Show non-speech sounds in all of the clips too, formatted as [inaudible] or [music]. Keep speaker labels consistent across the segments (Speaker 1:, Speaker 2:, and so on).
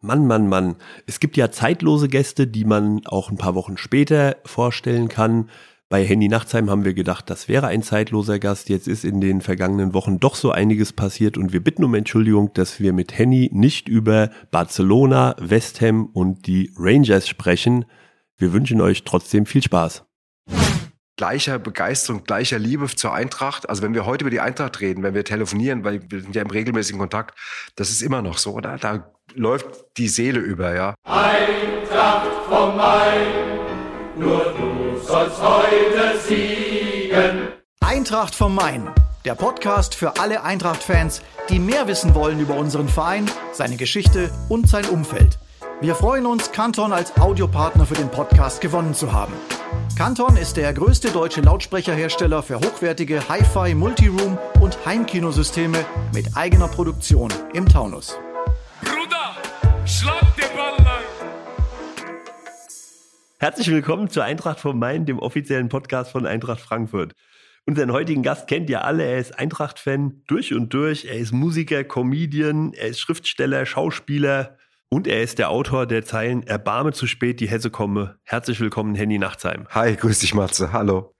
Speaker 1: Mann, Mann, Mann. Es gibt ja zeitlose Gäste, die man auch ein paar Wochen später vorstellen kann. Bei Henny Nachtsheim haben wir gedacht, das wäre ein zeitloser Gast. Jetzt ist in den vergangenen Wochen doch so einiges passiert und wir bitten um Entschuldigung, dass wir mit Henny nicht über Barcelona, West Ham und die Rangers sprechen. Wir wünschen euch trotzdem viel Spaß
Speaker 2: gleicher Begeisterung, gleicher Liebe zur Eintracht. Also wenn wir heute über die Eintracht reden, wenn wir telefonieren, weil wir sind ja im regelmäßigen Kontakt, das ist immer noch so, oder? Da läuft die Seele über, ja.
Speaker 3: Eintracht vom Main, nur du sollst heute siegen.
Speaker 4: Eintracht vom Main, der Podcast für alle Eintracht-Fans, die mehr wissen wollen über unseren Verein, seine Geschichte und sein Umfeld. Wir freuen uns, Canton als Audiopartner für den Podcast gewonnen zu haben. Canton ist der größte deutsche Lautsprecherhersteller für hochwertige Hi-Fi, Multiroom und Heimkinosysteme mit eigener Produktion im Taunus.
Speaker 3: Bruder, schlag den Ball rein.
Speaker 1: Herzlich willkommen zur Eintracht vom Main, dem offiziellen Podcast von Eintracht Frankfurt. Unseren heutigen Gast kennt ihr alle. Er ist Eintracht-Fan durch und durch. Er ist Musiker, Comedian, er ist Schriftsteller, Schauspieler, und er ist der Autor der Zeilen Erbarme zu spät, die Hesse komme. Herzlich willkommen, Henny Nachtsheim.
Speaker 2: Hi, grüß dich, Matze. Hallo.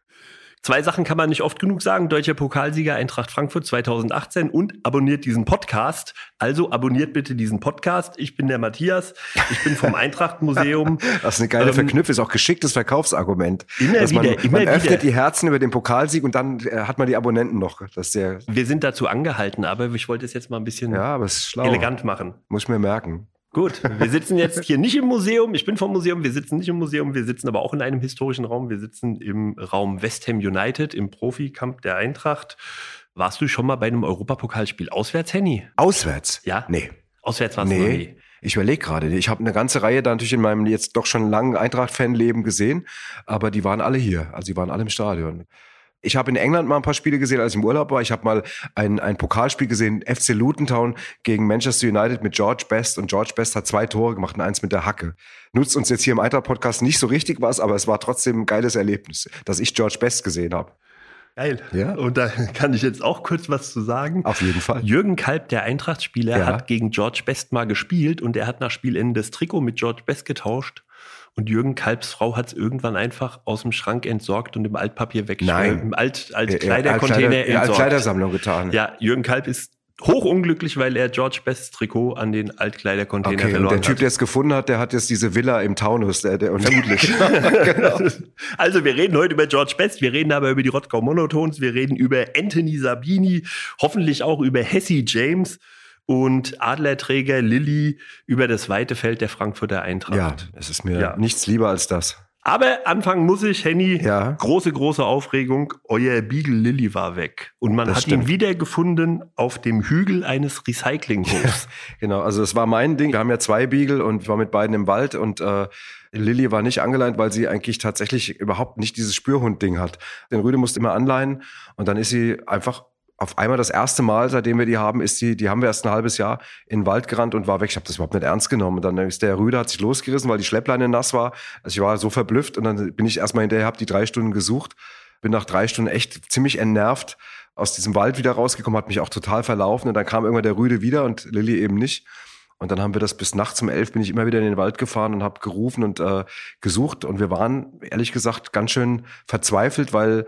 Speaker 1: Zwei Sachen kann man nicht oft genug sagen. Deutscher Pokalsieger Eintracht Frankfurt 2018 und abonniert diesen Podcast. Also abonniert bitte diesen Podcast. Ich bin der Matthias. Ich bin vom [laughs] Eintracht Museum.
Speaker 2: das ist eine geile ähm, Verknüpfung. Ist auch geschicktes Verkaufsargument.
Speaker 1: Immer
Speaker 2: dass
Speaker 1: wieder,
Speaker 2: man,
Speaker 1: immer
Speaker 2: man öffnet
Speaker 1: wieder.
Speaker 2: die Herzen über den Pokalsieg und dann äh, hat man die Abonnenten noch. Das ist sehr,
Speaker 1: Wir sind dazu angehalten, aber ich wollte es jetzt mal ein bisschen
Speaker 2: ja,
Speaker 1: elegant machen.
Speaker 2: Muss ich mir merken.
Speaker 1: Gut, wir sitzen jetzt hier nicht im Museum. Ich bin vom Museum. Wir sitzen nicht im Museum. Wir sitzen aber auch in einem historischen Raum. Wir sitzen im Raum West Ham United, im Profikamp der Eintracht. Warst du schon mal bei einem Europapokalspiel auswärts, Henny?
Speaker 2: Auswärts?
Speaker 1: Ja?
Speaker 2: Nee.
Speaker 1: Auswärts warst du
Speaker 2: Nee.
Speaker 1: nie.
Speaker 2: Ich überlege gerade. Ich habe eine ganze Reihe da natürlich in meinem jetzt doch schon langen Eintracht-Fanleben gesehen, aber die waren alle hier. Also die waren alle im Stadion. Ich habe in England mal ein paar Spiele gesehen, als ich im Urlaub war. Ich habe mal ein, ein Pokalspiel gesehen, FC Luton Town gegen Manchester United mit George Best. Und George Best hat zwei Tore gemacht und eins mit der Hacke. Nutzt uns jetzt hier im Eintracht-Podcast nicht so richtig was, aber es war trotzdem ein geiles Erlebnis, dass ich George Best gesehen habe.
Speaker 1: Geil.
Speaker 2: Ja.
Speaker 1: Und da kann ich jetzt auch kurz was zu sagen.
Speaker 2: Auf jeden Fall.
Speaker 1: Jürgen Kalb, der Eintracht-Spieler,
Speaker 2: Ja.
Speaker 1: hat gegen George Best mal gespielt und er hat nach Spielende das Trikot mit George Best getauscht. Und Jürgen Kalbs Frau hat es irgendwann einfach aus dem Schrank entsorgt und im Altpapier weg.
Speaker 2: Nein.
Speaker 1: Im Alt,
Speaker 2: Ja,
Speaker 1: Altkleidercontainer
Speaker 2: Altkleider- ja,
Speaker 1: entsorgt.
Speaker 2: Kleidersammlung getan.
Speaker 1: Ja, Jürgen Kalb ist hochunglücklich, weil er George Bests Trikot an den Altkleidercontainer
Speaker 2: Okay, und
Speaker 1: verloren
Speaker 2: der Typ,
Speaker 1: hat.
Speaker 2: der es gefunden hat, der hat jetzt diese Villa im Taunus. Der, der,
Speaker 1: Vermutlich.
Speaker 2: genau. [laughs] [laughs]
Speaker 1: Also wir reden heute über George Best, wir reden aber über die Rottgau Monotons, wir reden über Anthony Sabini, hoffentlich auch über Hesse James und Adlerträger Lilly über das weite Feld der Frankfurter Eintracht.
Speaker 2: Ja, es ist mir
Speaker 1: Ja.
Speaker 2: nichts lieber als das.
Speaker 1: Aber anfangen muss ich, Henny.
Speaker 2: Ja.
Speaker 1: Große, große Aufregung. Euer Beagle Lilly war weg. Und man
Speaker 2: Das
Speaker 1: hat
Speaker 2: stimmt.
Speaker 1: ihn wiedergefunden auf dem Hügel eines Recyclinghofs.
Speaker 2: Genau, also es war mein Ding. Wir haben ja zwei Beagle und ich war mit beiden im Wald und äh, Lilly war nicht angeleint, weil sie eigentlich tatsächlich überhaupt nicht dieses Spürhund-Ding hat. Den Rüde musste immer anleihen und dann ist sie einfach auf einmal das erste Mal, seitdem wir die haben, ist die, die haben wir erst ein halbes Jahr in den Wald gerannt und war weg. Ich habe das überhaupt nicht ernst genommen. Und dann ist der Rüde, hat sich losgerissen, weil die Schleppleine nass war. Also ich war so verblüfft und dann bin ich erstmal hinterher, habe die drei Stunden gesucht, bin nach drei Stunden echt ziemlich entnervt aus diesem Wald wieder rausgekommen, hat mich auch total verlaufen und dann kam irgendwann der Rüde wieder und Lilly eben nicht. Und dann haben wir das bis nachts um elf bin ich immer wieder in den Wald gefahren und habe gerufen und äh, gesucht. Und wir waren, ehrlich gesagt, ganz schön verzweifelt, weil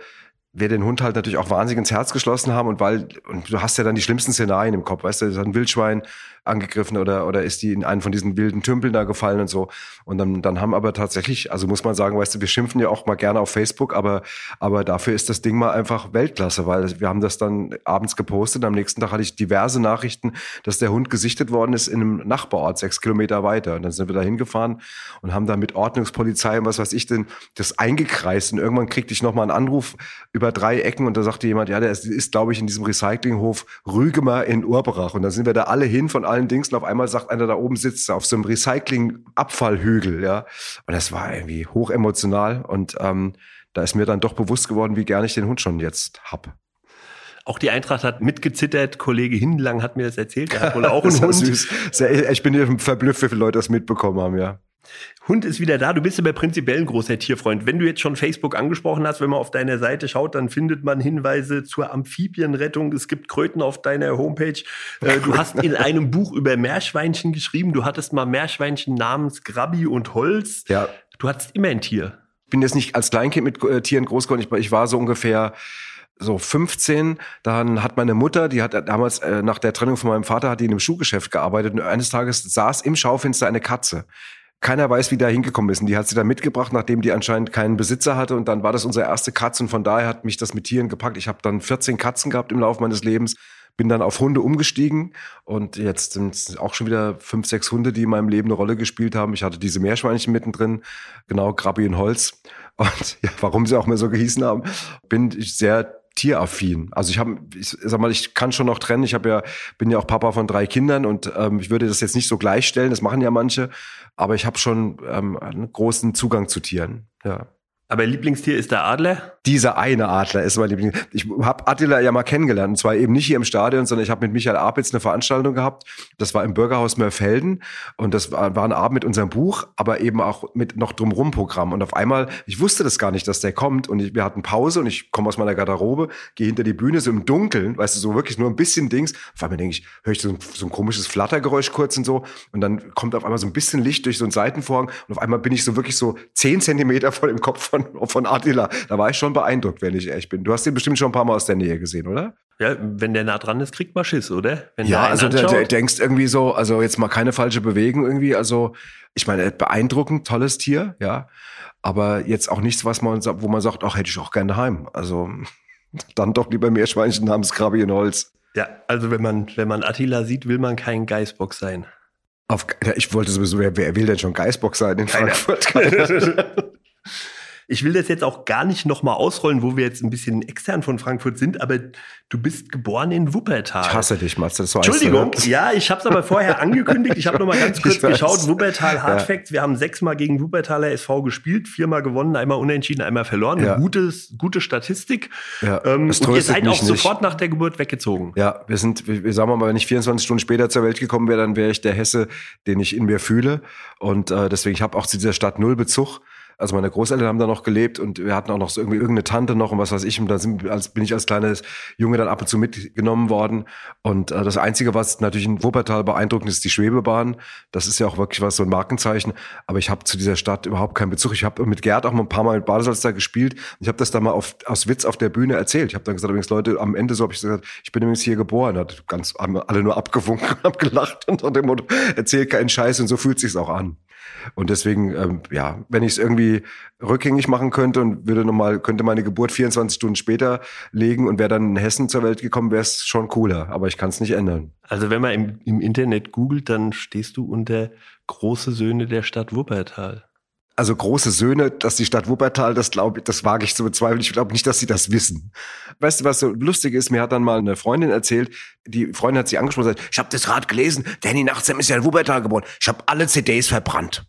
Speaker 2: wir den Hund halt natürlich auch wahnsinnig ins Herz geschlossen haben und weil, und du hast ja dann die schlimmsten Szenarien im Kopf, weißt du, ist ein Wildschwein angegriffen oder, oder ist die in einen von diesen wilden Tümpeln da gefallen und so. Und dann, dann haben aber tatsächlich, also muss man sagen, weißt du, wir schimpfen ja auch mal gerne auf Facebook, aber, aber dafür ist das Ding mal einfach Weltklasse, weil wir haben das dann abends gepostet. Am nächsten Tag hatte ich diverse Nachrichten, dass der Hund gesichtet worden ist in einem Nachbarort, sechs Kilometer weiter. Und dann sind wir da hingefahren und haben da mit Ordnungspolizei und was weiß ich denn, das eingekreist. Und irgendwann kriegte ich nochmal einen Anruf über drei Ecken und da sagte jemand, ja, der ist, ist glaube ich, in diesem Recyclinghof Rügemer in Urberach. Und dann sind wir da alle hin von allen Dings und auf einmal sagt einer da oben sitzt auf so einem Recycling-Abfallhügel, ja. Und das war irgendwie hoch emotional und ähm, da ist mir dann doch bewusst geworden, wie gern ich den Hund schon jetzt hab.
Speaker 1: Auch die Eintracht hat mitgezittert. Kollege Hinlang hat mir das erzählt. Er hat wohl [laughs] auch einen Hund.
Speaker 2: süß. Sehr, ich bin hier verblüfft, wie viele Leute das mitbekommen haben, ja.
Speaker 1: Hund ist wieder da. Du bist aber prinzipiell ein großer Tierfreund. Wenn du jetzt schon Facebook angesprochen hast, wenn man auf deiner Seite schaut, dann findet man Hinweise zur Amphibienrettung. Es gibt Kröten auf deiner Homepage. Äh, Du hast in [laughs] einem Buch über Meerschweinchen geschrieben. Du hattest mal Meerschweinchen namens Grabbi und Holz.
Speaker 2: Ja.
Speaker 1: Du hattest immer ein Tier.
Speaker 2: Ich bin jetzt nicht als Kleinkind mit äh, Tieren groß geworden. Ich, ich war so ungefähr so 15, dann hat meine Mutter, die hat damals äh, nach der Trennung von meinem Vater, hat die in einem Schuhgeschäft gearbeitet und eines Tages saß im Schaufenster eine Katze. Keiner weiß, wie da hingekommen ist. Und die hat sie dann mitgebracht, nachdem die anscheinend keinen Besitzer hatte. Und dann war das unsere erste Katze. Und von daher hat mich das mit Tieren gepackt. Ich habe dann 14 Katzen gehabt im Laufe meines Lebens. Bin dann auf Hunde umgestiegen. Und jetzt sind es auch schon wieder fünf, sechs Hunde, die in meinem Leben eine Rolle gespielt haben. Ich hatte diese Meerschweinchen mittendrin. Genau, Grabbi und Holz. Und [laughs] ja, warum sie auch mal so gehießen haben, bin ich sehr tieraffin. Also ich habe, ich sag mal, ich kann schon noch trennen. Ich habe ja, bin ja auch Papa von drei Kindern und ähm, ich würde das jetzt nicht so gleichstellen. Das machen ja manche, aber ich habe schon ähm, einen großen Zugang zu Tieren. Ja.
Speaker 1: Aber Lieblingstier ist der Adler.
Speaker 2: Dieser eine Adler ist mein Liebling. Ich habe Attila ja mal kennengelernt. Und zwar eben nicht hier im Stadion, sondern ich habe mit Michael Apitz eine Veranstaltung gehabt. Das war im Bürgerhaus Mörfelden. Und das war, war ein Abend mit unserem Buch, aber eben auch mit noch drumrum Programm. Und auf einmal, ich wusste das gar nicht, dass der kommt. Und ich, wir hatten Pause und ich komme aus meiner Garderobe, gehe hinter die Bühne, so im Dunkeln, weißt du, so wirklich nur ein bisschen Dings. Auf einmal denke ich, höre ich so ein, so ein komisches Flattergeräusch kurz und so. Und dann kommt auf einmal so ein bisschen Licht durch so einen Seitenvorhang. Und auf einmal bin ich so wirklich so zehn Zentimeter vor dem Kopf von, von Attila. Da war ich schon beeindruckt, wenn ich ehrlich bin. Du hast ihn bestimmt schon ein paar Mal aus der Nähe gesehen, oder?
Speaker 1: Ja, wenn der nah dran ist, kriegt man Schiss, oder? Wenn
Speaker 2: Ja, also der, der denkst irgendwie so, also jetzt mal keine falsche Bewegung irgendwie. Also ich meine, beeindruckend, tolles Tier, ja. Aber jetzt auch nichts, was man, wo man sagt, ach, hätte ich auch gerne heim. Also [laughs] dann doch lieber Meerschweinchen namens Krabi in Holz.
Speaker 1: ja, also wenn man, wenn man Attila sieht, will man kein Geißbock sein.
Speaker 2: Auf, ja, ich wollte sowieso, wer, wer will denn schon Geißbock sein in
Speaker 1: Keiner.
Speaker 2: Frankfurt? Keiner. [laughs] [laughs]
Speaker 1: Ich will das jetzt auch gar nicht nochmal ausrollen, wo wir jetzt ein bisschen extern von Frankfurt sind, aber du bist geboren in Wuppertal.
Speaker 2: Ich hasse dich, Matze. Das
Speaker 1: Entschuldigung,
Speaker 2: heißt, ne?
Speaker 1: ja, ich habe es aber vorher angekündigt. Ich habe noch mal ganz [laughs] kurz geschaut. Wuppertal Hard
Speaker 2: Ja.
Speaker 1: Wir haben sechsmal gegen Wuppertaler SV gespielt, viermal gewonnen, einmal unentschieden, einmal verloren.
Speaker 2: Ja.
Speaker 1: Eine gutes, gute Statistik.
Speaker 2: Ja,
Speaker 1: ähm, und ihr seid auch
Speaker 2: mich nicht.
Speaker 1: sofort nach der Geburt weggezogen.
Speaker 2: Ja, wir sind, wir, wir sagen mal, wenn ich 24 Stunden später zur Welt gekommen wäre, dann wäre ich der Hesse, den ich in mir fühle. Und äh, deswegen, ich habe auch zu dieser Stadt null Bezug. Also meine Großeltern haben da noch gelebt und wir hatten auch noch so irgendwie irgendeine Tante noch und was weiß ich. Und da sind, als, bin ich als kleines Junge dann ab und zu mitgenommen worden. Und äh, das Einzige, was natürlich in Wuppertal beeindruckend ist, die Schwebebahn. Das ist ja auch wirklich was, so ein Markenzeichen. Aber ich habe zu dieser Stadt überhaupt keinen Bezug. Ich habe mit Gerd auch mal ein paar Mal mit Badesalz da gespielt. Ich habe das da mal auf, aus Witz auf der Bühne erzählt. Ich habe dann gesagt, übrigens Leute, am Ende so habe ich gesagt, ich bin übrigens hier geboren. Hat ganz haben alle nur abgewunken [laughs] und haben gelacht und unter dem Motto, erzähl keinen Scheiß und so fühlt sich's auch an. Und deswegen, ähm, ja, wenn ich es irgendwie rückgängig machen könnte und würde noch mal, könnte meine Geburt 24 Stunden später legen und wäre dann in Hessen zur Welt gekommen, wäre es schon cooler. Aber ich kann es nicht ändern.
Speaker 1: Also wenn man im, im Internet googelt, dann stehst du unter große Söhne der Stadt Wuppertal.
Speaker 2: Also große Söhne, dass die Stadt Wuppertal, das glaube ich, das wage ich zu bezweifeln. Ich glaube nicht, dass sie das wissen. Weißt du, was so lustig ist? Mir hat dann mal eine Freundin erzählt, die Freundin hat sie angesprochen und gesagt, ich habe das gerade gelesen, Danny Nachtsam ist ja in Wuppertal geboren. Ich habe alle CDs verbrannt.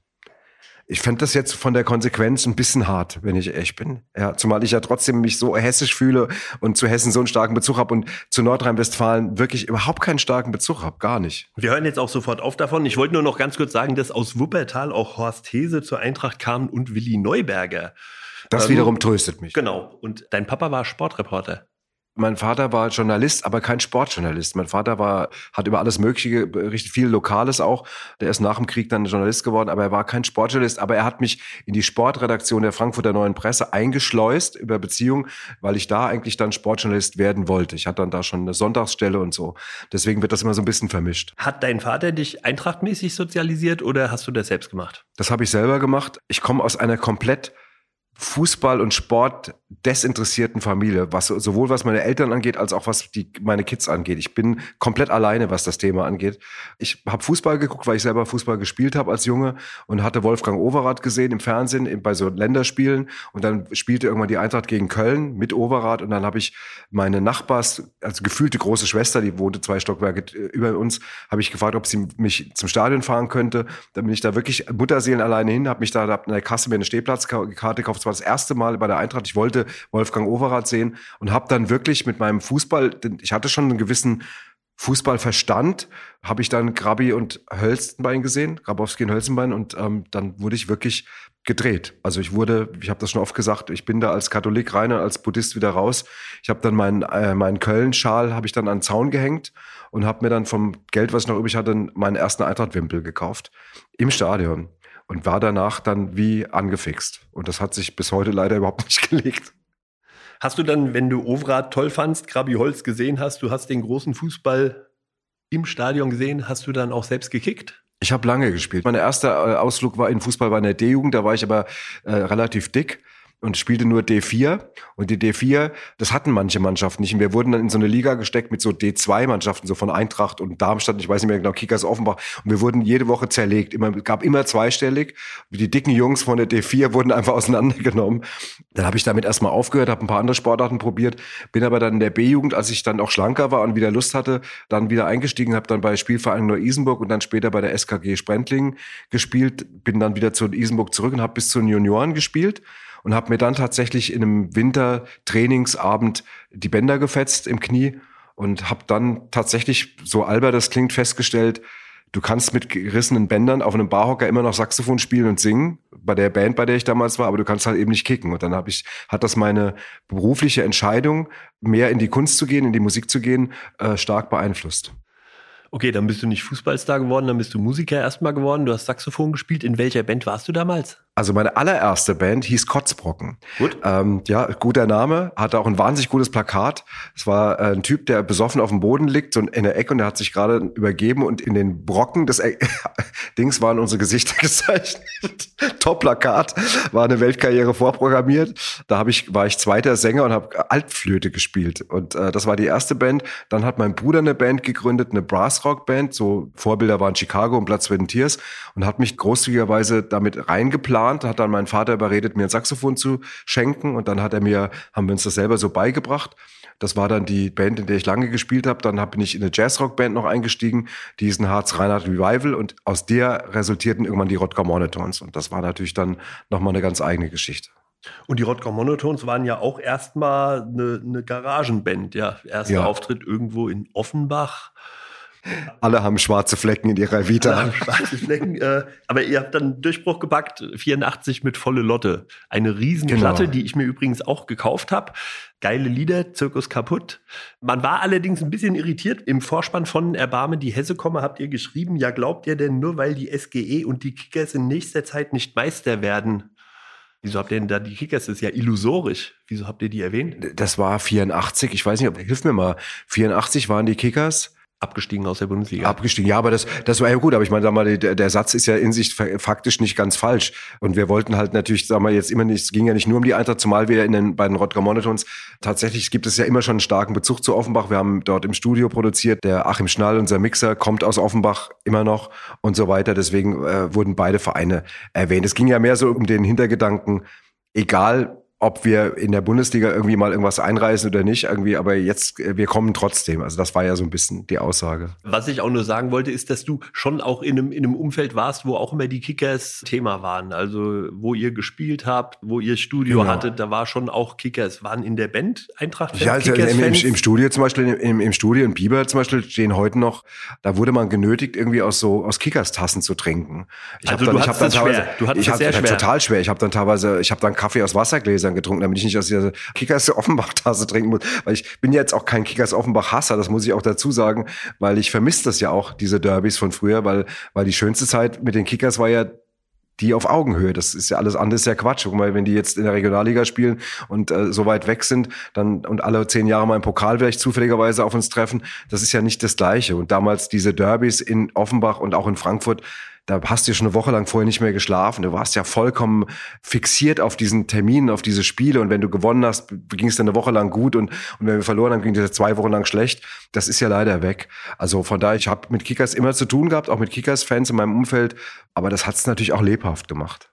Speaker 2: Ich fände das jetzt von der Konsequenz ein bisschen hart, wenn ich ehrlich bin. Ja, zumal ich ja trotzdem mich so hessisch fühle und zu Hessen so einen starken Bezug habe und zu Nordrhein-Westfalen wirklich überhaupt keinen starken Bezug habe, gar nicht.
Speaker 1: Wir hören jetzt auch sofort auf davon. Ich wollte nur noch ganz kurz sagen, dass aus Wuppertal auch Horst Hese zur Eintracht kam und Willi Neuberger.
Speaker 2: Das
Speaker 1: Ähm,
Speaker 2: wiederum tröstet mich.
Speaker 1: Genau. Und dein Papa war Sportreporter.
Speaker 2: Mein Vater war Journalist, aber kein Sportjournalist. Mein Vater war, hat über alles Mögliche berichtet, viel Lokales auch. Der ist nach dem Krieg dann Journalist geworden, aber er war kein Sportjournalist. Aber er hat mich in die Sportredaktion der Frankfurter Neuen Presse eingeschleust über Beziehungen, weil ich da eigentlich dann Sportjournalist werden wollte. Ich hatte dann da schon eine Sonntagsstelle und so. Deswegen wird das immer so ein bisschen vermischt.
Speaker 1: Hat dein Vater dich eintrachtmäßig sozialisiert oder hast du das selbst gemacht?
Speaker 2: Das habe ich selber gemacht. Ich komme aus einer komplett Fußball und Sport desinteressierten Familie, was sowohl was meine Eltern angeht, als auch was die, meine Kids angeht. Ich bin komplett alleine, was das Thema angeht. Ich habe Fußball geguckt, weil ich selber Fußball gespielt habe als Junge und hatte Wolfgang Overath gesehen im Fernsehen bei so Länderspielen und dann spielte irgendwann die Eintracht gegen Köln mit Overath und dann habe ich meine Nachbars, also gefühlte große Schwester, die wohnte zwei Stockwerke äh, über uns, habe ich gefragt, ob sie mich zum Stadion fahren könnte. Dann bin ich da wirklich Mutterseelen alleine hin, habe mich da in der Kasse mir eine Stehplatzkarte gekauft. Das war das erste Mal bei der Eintracht. Ich wollte Wolfgang Overath sehen und habe dann wirklich mit meinem Fußball, ich hatte schon einen gewissen Fußball verstand, habe ich dann Grabi und Hölzenbein gesehen, Grabowski und Hölzenbein und ähm, dann wurde ich wirklich gedreht. Also ich wurde, ich habe das schon oft gesagt, ich bin da als Katholik rein und als Buddhist wieder raus. Ich habe dann meinen äh, meinen Köln-Schal habe ich dann an den Zaun gehängt und habe mir dann vom Geld, was ich noch übrig hatte, meinen ersten Eintracht-Wimpel gekauft im Stadion und war danach dann wie angefixt. Und das hat sich bis heute leider überhaupt nicht [laughs] gelegt.
Speaker 1: Hast du dann, wenn du Overath toll fandst, Grabi Holz gesehen hast, du hast den großen Fußball im Stadion gesehen, hast du dann auch selbst gekickt?
Speaker 2: Ich habe lange gespielt. Mein erster äh, Ausflug war in Fußball bei der D-Jugend, da war ich aber äh, relativ dick und spielte nur D4. Und die D4, das hatten manche Mannschaften nicht. Und wir wurden dann in so eine Liga gesteckt mit so D2-Mannschaften, so von Eintracht und Darmstadt, ich weiß nicht mehr genau, Kickers Offenbach. Und wir wurden jede Woche zerlegt. Immer, gab immer zweistellig. Die dicken Jungs von der D4 wurden einfach [laughs] auseinandergenommen. Dann habe ich damit erstmal aufgehört, habe ein paar andere Sportarten probiert, bin aber dann in der B-Jugend, als ich dann auch schlanker war und wieder Lust hatte, dann wieder eingestiegen, habe dann bei Spielverein Neu-Isenburg und dann später bei der SKG Sprendling gespielt, bin dann wieder zu Isenburg zurück und habe bis zu den Junioren gespielt und habe mir dann tatsächlich in einem Wintertrainingsabend die Bänder gefetzt im Knie und habe dann tatsächlich, so albert das klingt, festgestellt, du kannst mit gerissenen Bändern auf einem Barhocker immer noch Saxophon spielen und singen, bei der Band, bei der ich damals war, aber du kannst halt eben nicht kicken. Und dann habe ich, hat das meine berufliche Entscheidung, mehr in die Kunst zu gehen, in die Musik zu gehen, äh, stark beeinflusst.
Speaker 1: Okay, dann bist du nicht Fußballstar geworden, dann bist du Musiker erstmal geworden, du hast Saxophon gespielt. In welcher Band warst du damals?
Speaker 2: Also meine allererste Band hieß Kotzbrocken.
Speaker 1: Gut.
Speaker 2: Ähm, ja, guter Name, hatte auch ein wahnsinnig gutes Plakat. Es war äh, ein Typ, der besoffen auf dem Boden liegt, so in der Ecke und der hat sich gerade übergeben und in den Brocken des e [laughs] Dings waren unsere Gesichter [laughs] gezeichnet. Top-Plakat, war eine Weltkarriere vorprogrammiert. Da hab ich, war ich zweiter Sänger und habe Altflöte gespielt. Und äh, das war die erste Band. Dann hat mein Bruder eine Band gegründet, eine Brassrock-Band. So Vorbilder waren Chicago und Blood, Sweat and Tears und hat mich großzügigerweise damit reingeplant geplant, hat dann mein Vater überredet, mir ein Saxophon zu schenken und dann hat er mir, haben wir uns das selber so beigebracht. Das war dann die Band, in der ich lange gespielt habe. Dann bin ich in eine Jazzrock-Band noch eingestiegen, die ist ein Harz Reinhardt Revival und aus der resultierten irgendwann die Rodger Monotones und das war natürlich dann nochmal eine ganz eigene Geschichte.
Speaker 1: Und die Rodger Monotones waren ja auch erstmal eine, eine Garagenband, ja. Erster
Speaker 2: Ja.
Speaker 1: Auftritt irgendwo in Offenbach.
Speaker 2: Alle haben schwarze Flecken in ihrer Vita.
Speaker 1: Ja, schwarze Flecken. Äh, aber ihr habt dann Durchbruch gepackt, 84 mit volle Lotte. Eine Riesenplatte,
Speaker 2: Genau.
Speaker 1: die ich mir übrigens auch gekauft habe. Geile Lieder, Zirkus kaputt. Man war allerdings ein bisschen irritiert. Im Vorspann von Erbarme die Hesse komme habt ihr geschrieben, ja glaubt ihr denn nur, weil die SGE und die Kickers in nächster Zeit nicht Meister werden? Wieso habt ihr denn da die Kickers? Das ist ja illusorisch. Wieso habt ihr die erwähnt?
Speaker 2: Das war 84, ich weiß nicht, ob, hilf mir mal, 84 waren die Kickers.
Speaker 1: Abgestiegen aus der Bundesliga.
Speaker 2: Abgestiegen. Ja, aber das, das war ja gut. Aber ich meine, sag mal, der, der Satz ist ja in sich fa- faktisch nicht ganz falsch. Und wir wollten halt natürlich, sag mal, jetzt immer nicht, es ging ja nicht nur um die Eintracht, zumal wir in den beiden Rodger Monotons tatsächlich gibt es ja immer schon einen starken Bezug zu Offenbach. Wir haben dort im Studio produziert. Der Achim Schnall, unser Mixer, kommt aus Offenbach immer noch und so weiter. Deswegen äh, wurden beide Vereine erwähnt. Es ging ja mehr so um den Hintergedanken, egal ob wir in der Bundesliga irgendwie mal irgendwas einreißen oder nicht, irgendwie, aber jetzt, äh, wir kommen trotzdem. Also das war ja so ein bisschen die Aussage.
Speaker 1: Was ich auch nur sagen wollte, ist, dass du schon auch in einem, in einem Umfeld warst, wo auch immer die Kickers Thema waren. Also wo ihr gespielt habt, wo ihr Studio
Speaker 2: Genau.
Speaker 1: hattet, da war schon auch Kickers. Waren in der Band Eintracht
Speaker 2: Ja, also im, im, im Studio zum Beispiel, im, im Studio in Biber zum Beispiel stehen heute noch, da wurde man genötigt, irgendwie aus so aus Kickers-Tassen zu trinken. Ich
Speaker 1: Also
Speaker 2: hab
Speaker 1: du
Speaker 2: ich
Speaker 1: hattest es
Speaker 2: teilweise,
Speaker 1: schwer. Du hattest
Speaker 2: ich
Speaker 1: es
Speaker 2: hab,
Speaker 1: sehr schwer.
Speaker 2: total schwer. Ich habe dann teilweise, ich habe dann Kaffee aus Wassergläsern getrunken, damit ich nicht aus dieser Kickers [laughs] Offenbach-Tasse trinken muss. Weil ich bin jetzt auch kein Kickers Offenbach-Hasser, das muss ich auch dazu sagen, weil ich vermisse das ja auch, diese Derbys von früher, weil, weil die schönste Zeit mit den Kickers war ja die auf Augenhöhe. Das ist ja alles andere ist ja Quatsch. Guck mal, wenn die jetzt in der Regionalliga spielen und äh, so weit weg sind, dann und alle zehn Jahre mal im Pokal vielleicht zufälligerweise auf uns treffen, das ist ja nicht das Gleiche. Und damals diese Derbys in Offenbach und auch in Frankfurt, da hast du schon eine Woche lang vorher nicht mehr geschlafen. Du warst ja vollkommen fixiert auf diesen Terminen, auf diese Spiele. Und wenn du gewonnen hast, ging es dann eine Woche lang gut. Und, und wenn wir verloren haben, ging es zwei Wochen lang schlecht. Das ist ja leider weg. Also von daher, ich habe mit Kickers immer zu tun gehabt, auch mit Kickers-Fans in meinem Umfeld. Aber das hat es natürlich auch lebhaft gemacht.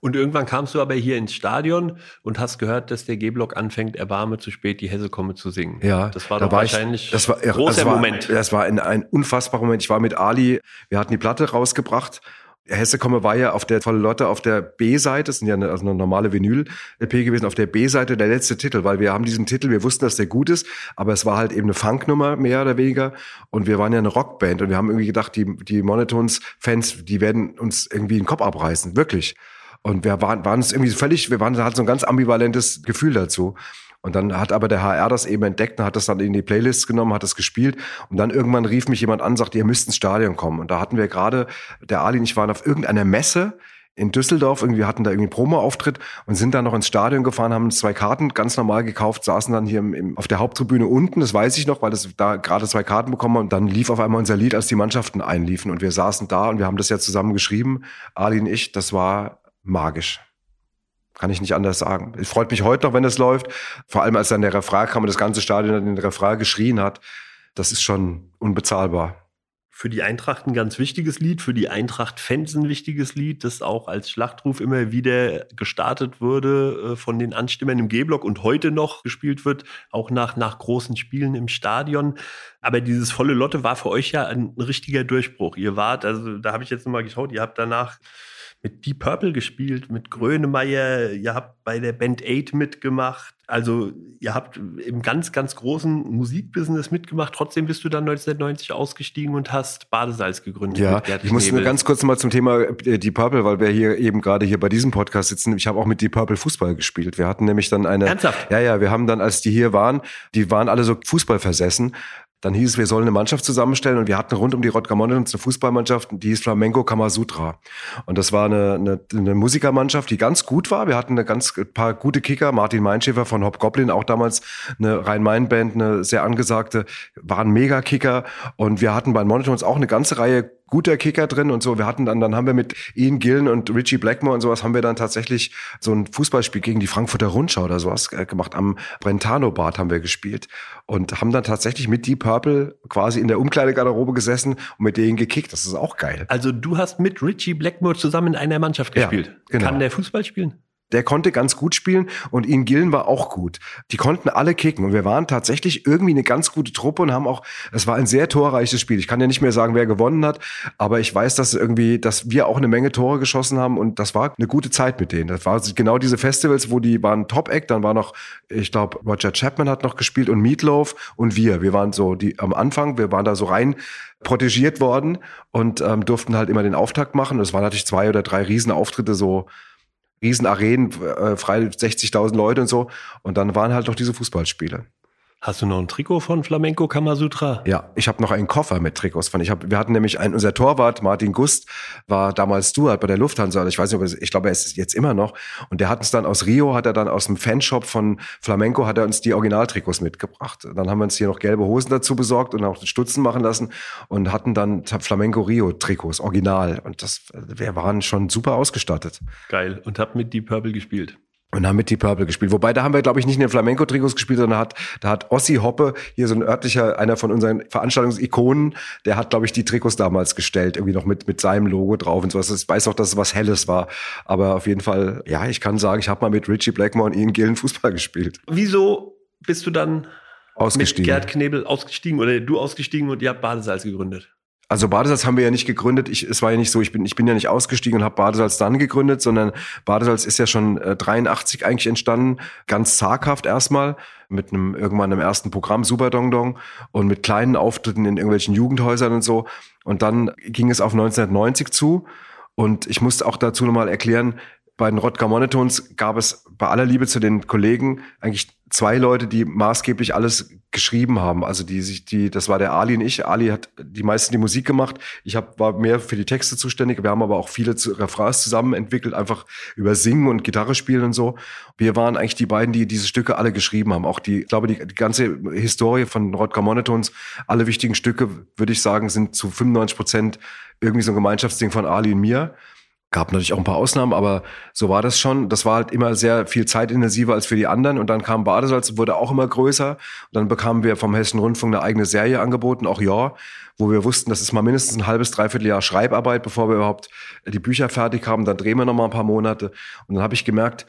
Speaker 1: Und irgendwann kamst du aber hier ins Stadion und hast gehört, dass der G-Block anfängt, Erbarme zu spät, die Hesse komme zu singen.
Speaker 2: Ja,
Speaker 1: Das war
Speaker 2: da
Speaker 1: doch
Speaker 2: war ich-
Speaker 1: wahrscheinlich
Speaker 2: das war,
Speaker 1: ein großer
Speaker 2: das war,
Speaker 1: Moment.
Speaker 2: Das war ein, ein unfassbarer Moment. Ich war mit Ali, wir hatten die Platte rausgebracht Hesse komme war ja auf der volle Lotte auf der B-Seite, das sind ja eine, also eine normale Vinyl-LP gewesen, auf der B-Seite der letzte Titel, weil wir haben diesen Titel, wir wussten, dass der gut ist, aber es war halt eben eine Funknummer mehr oder weniger und wir waren ja eine Rockband und wir haben irgendwie gedacht, die, die Monotones-Fans, die werden uns irgendwie den Kopf abreißen, wirklich. Und wir waren, waren es irgendwie völlig, wir waren halt so ein ganz ambivalentes Gefühl dazu. Und dann hat aber der HR das eben entdeckt und hat das dann in die Playlist genommen, hat das gespielt. Und dann irgendwann rief mich jemand an, sagte, ihr müsst ins Stadion kommen. Und da hatten wir gerade, der Ali und ich waren auf irgendeiner Messe in Düsseldorf, irgendwie hatten da irgendwie einen Promo-Auftritt und sind dann noch ins Stadion gefahren, haben zwei Karten ganz normal gekauft, saßen dann hier im, im, auf der Haupttribüne unten, das weiß ich noch, weil das da gerade zwei Karten bekommen und dann lief auf einmal unser Lied, als die Mannschaften einliefen und wir saßen da und wir haben das ja zusammen geschrieben, Ali und ich, das war magisch. Kann ich nicht anders sagen. Es freut mich heute noch, wenn es läuft. Vor allem, als dann der Refrain kam und das ganze Stadion den Refrain geschrien hat. Das ist schon unbezahlbar.
Speaker 1: Für die Eintracht ein ganz wichtiges Lied, für die Eintracht-Fans ein wichtiges Lied, das auch als Schlachtruf immer wieder gestartet wurde äh, von den Anstimmern im G-Block und heute noch gespielt wird, auch nach, nach großen Spielen im Stadion. Aber dieses volle Lotte war für euch ja ein richtiger Durchbruch. Ihr wart, also da habe ich jetzt nochmal geschaut, ihr habt danach mit Deep Purple gespielt, mit Grönemeyer, ihr habt bei der Band 8 mitgemacht. Also ihr habt im ganz, ganz großen Musikbusiness mitgemacht. Trotzdem bist du dann 1990 ausgestiegen und hast Badesalz gegründet.
Speaker 2: Ja, ich muss nur ganz kurz mal zum Thema äh, Deep Purple, weil wir hier eben gerade hier bei diesem Podcast sitzen. Ich habe auch mit Deep Purple Fußball gespielt. Wir hatten nämlich dann eine...
Speaker 1: Ernsthaft?
Speaker 2: Ja, ja, wir haben dann, als die hier waren, die waren alle so Fußball versessen. Dann hieß es, wir sollen eine Mannschaft zusammenstellen und wir hatten rund um die Rodger Mountains eine Fußballmannschaft, die hieß Flamenco Kamasutra. Und das war eine, eine, eine Musikermannschaft, die ganz gut war. Wir hatten eine ganz ein paar gute Kicker, Martin Meinschäfer von Hobgoblin, auch damals eine Rhein-Main-Band, eine sehr angesagte, waren Mega-Kicker. Und wir hatten bei Monotones auch eine ganze Reihe guter Kicker drin und so. Wir hatten dann, dann haben wir mit Ian Gillen und Richie Blackmore und sowas haben wir dann tatsächlich so ein Fußballspiel gegen die Frankfurter Rundschau oder sowas äh, gemacht. Am Brentano Bad haben wir gespielt und haben dann tatsächlich mit Deep Purple quasi in der Umkleidegarderobe gesessen und mit denen gekickt. Das ist auch geil.
Speaker 1: Also du hast mit Richie Blackmore zusammen in einer Mannschaft gespielt.
Speaker 2: Ja, genau.
Speaker 1: Kann der Fußball spielen?
Speaker 2: Der konnte ganz gut spielen und Ian Gillen war auch gut. Die konnten alle kicken und wir waren tatsächlich irgendwie eine ganz gute Truppe und haben auch, es war ein sehr torreiches Spiel. Ich kann ja nicht mehr sagen, wer gewonnen hat, aber ich weiß, dass irgendwie, dass wir auch eine Menge Tore geschossen haben und das war eine gute Zeit mit denen. Das war genau diese Festivals, wo die waren Top-Act, dann war noch, ich glaube, Roger Chapman hat noch gespielt und Meatloaf und wir. Wir waren so die am Anfang, wir waren da so rein protegiert worden und ähm, durften halt immer den Auftakt machen. Es waren natürlich zwei oder drei Riesenauftritte so Riesenarenen, äh, frei 60.000 Leute und so. Und dann waren halt noch diese Fußballspiele.
Speaker 1: Hast du noch ein Trikot von Flamenco Kamasutra?
Speaker 2: Ja, ich habe noch einen Koffer mit Trikots von. Ich hab, wir hatten nämlich einen, unser Torwart Martin Gust war damals Steward bei der Lufthansa. Ich weiß nicht, ob er, ich glaube, er ist jetzt immer noch. Und der hat uns dann aus Rio, hat er dann aus dem Fanshop von Flamenco, hat er uns die Originaltrikots mitgebracht. Dann haben wir uns hier noch gelbe Hosen dazu besorgt und auch Stutzen machen lassen und hatten dann Flamenco Rio Trikots, original. Und das, wir waren schon super ausgestattet.
Speaker 1: Geil. Und hab mit Deep Purple gespielt.
Speaker 2: Und haben mit Deep Purple gespielt. Wobei, da haben wir, glaube ich, nicht in den Flamenco-Trikots gespielt, sondern hat, da hat Ossi Hoppe, hier so ein örtlicher, einer von unseren Veranstaltungsikonen, der hat, glaube ich, die Trikots damals gestellt, irgendwie noch mit, mit seinem Logo drauf und sowas. Ich weiß auch, dass es was Helles war. Aber auf jeden Fall, ja, ich kann sagen, ich habe mal mit Richie Blackmore und Ian Gillen Fußball gespielt.
Speaker 1: Wieso bist du dann
Speaker 2: Ausgestiegen.
Speaker 1: mit Gerd Knebel ausgestiegen oder du ausgestiegen und ihr habt Badesalz gegründet?
Speaker 2: Also Badesalz haben wir ja nicht gegründet. Ich, es war ja nicht so, ich bin, ich bin ja nicht ausgestiegen und habe Badesalz dann gegründet, sondern Badesalz ist ja schon äh, 83 eigentlich entstanden, ganz zaghaft erstmal mit einem irgendwann im ersten Programm Super Dong Dong und mit kleinen Auftritten in irgendwelchen Jugendhäusern und so. Und dann ging es auf 1990 zu und ich musste auch dazu nochmal erklären, bei den Rodger Monotones gab es bei aller Liebe zu den Kollegen eigentlich zwei Leute, die maßgeblich alles geschrieben haben. Also die sich, die, das war der Ali und ich. Ali hat die meisten die Musik gemacht. Ich hab, war mehr für die Texte zuständig. Wir haben aber auch viele Refrains zusammen entwickelt, einfach über Singen und Gitarre spielen und so. Wir waren eigentlich die beiden, die diese Stücke alle geschrieben haben. Auch die, ich glaube, die, die ganze Historie von Rodger Monotones, alle wichtigen Stücke, würde ich sagen, sind zu 95 Prozent irgendwie so ein Gemeinschaftsding von Ali und mir. Gab natürlich auch ein paar Ausnahmen, aber so war das schon. Das war halt immer sehr viel zeitintensiver als für die anderen. Und dann kam Badesalz, wurde auch immer größer. Und dann bekamen wir vom Hessischen Rundfunk eine eigene Serie angeboten, auch ja, wo wir wussten, das ist mal mindestens ein halbes, dreiviertel Jahr Schreibarbeit, bevor wir überhaupt die Bücher fertig haben. Dann drehen wir noch mal ein paar Monate. Und dann habe ich gemerkt,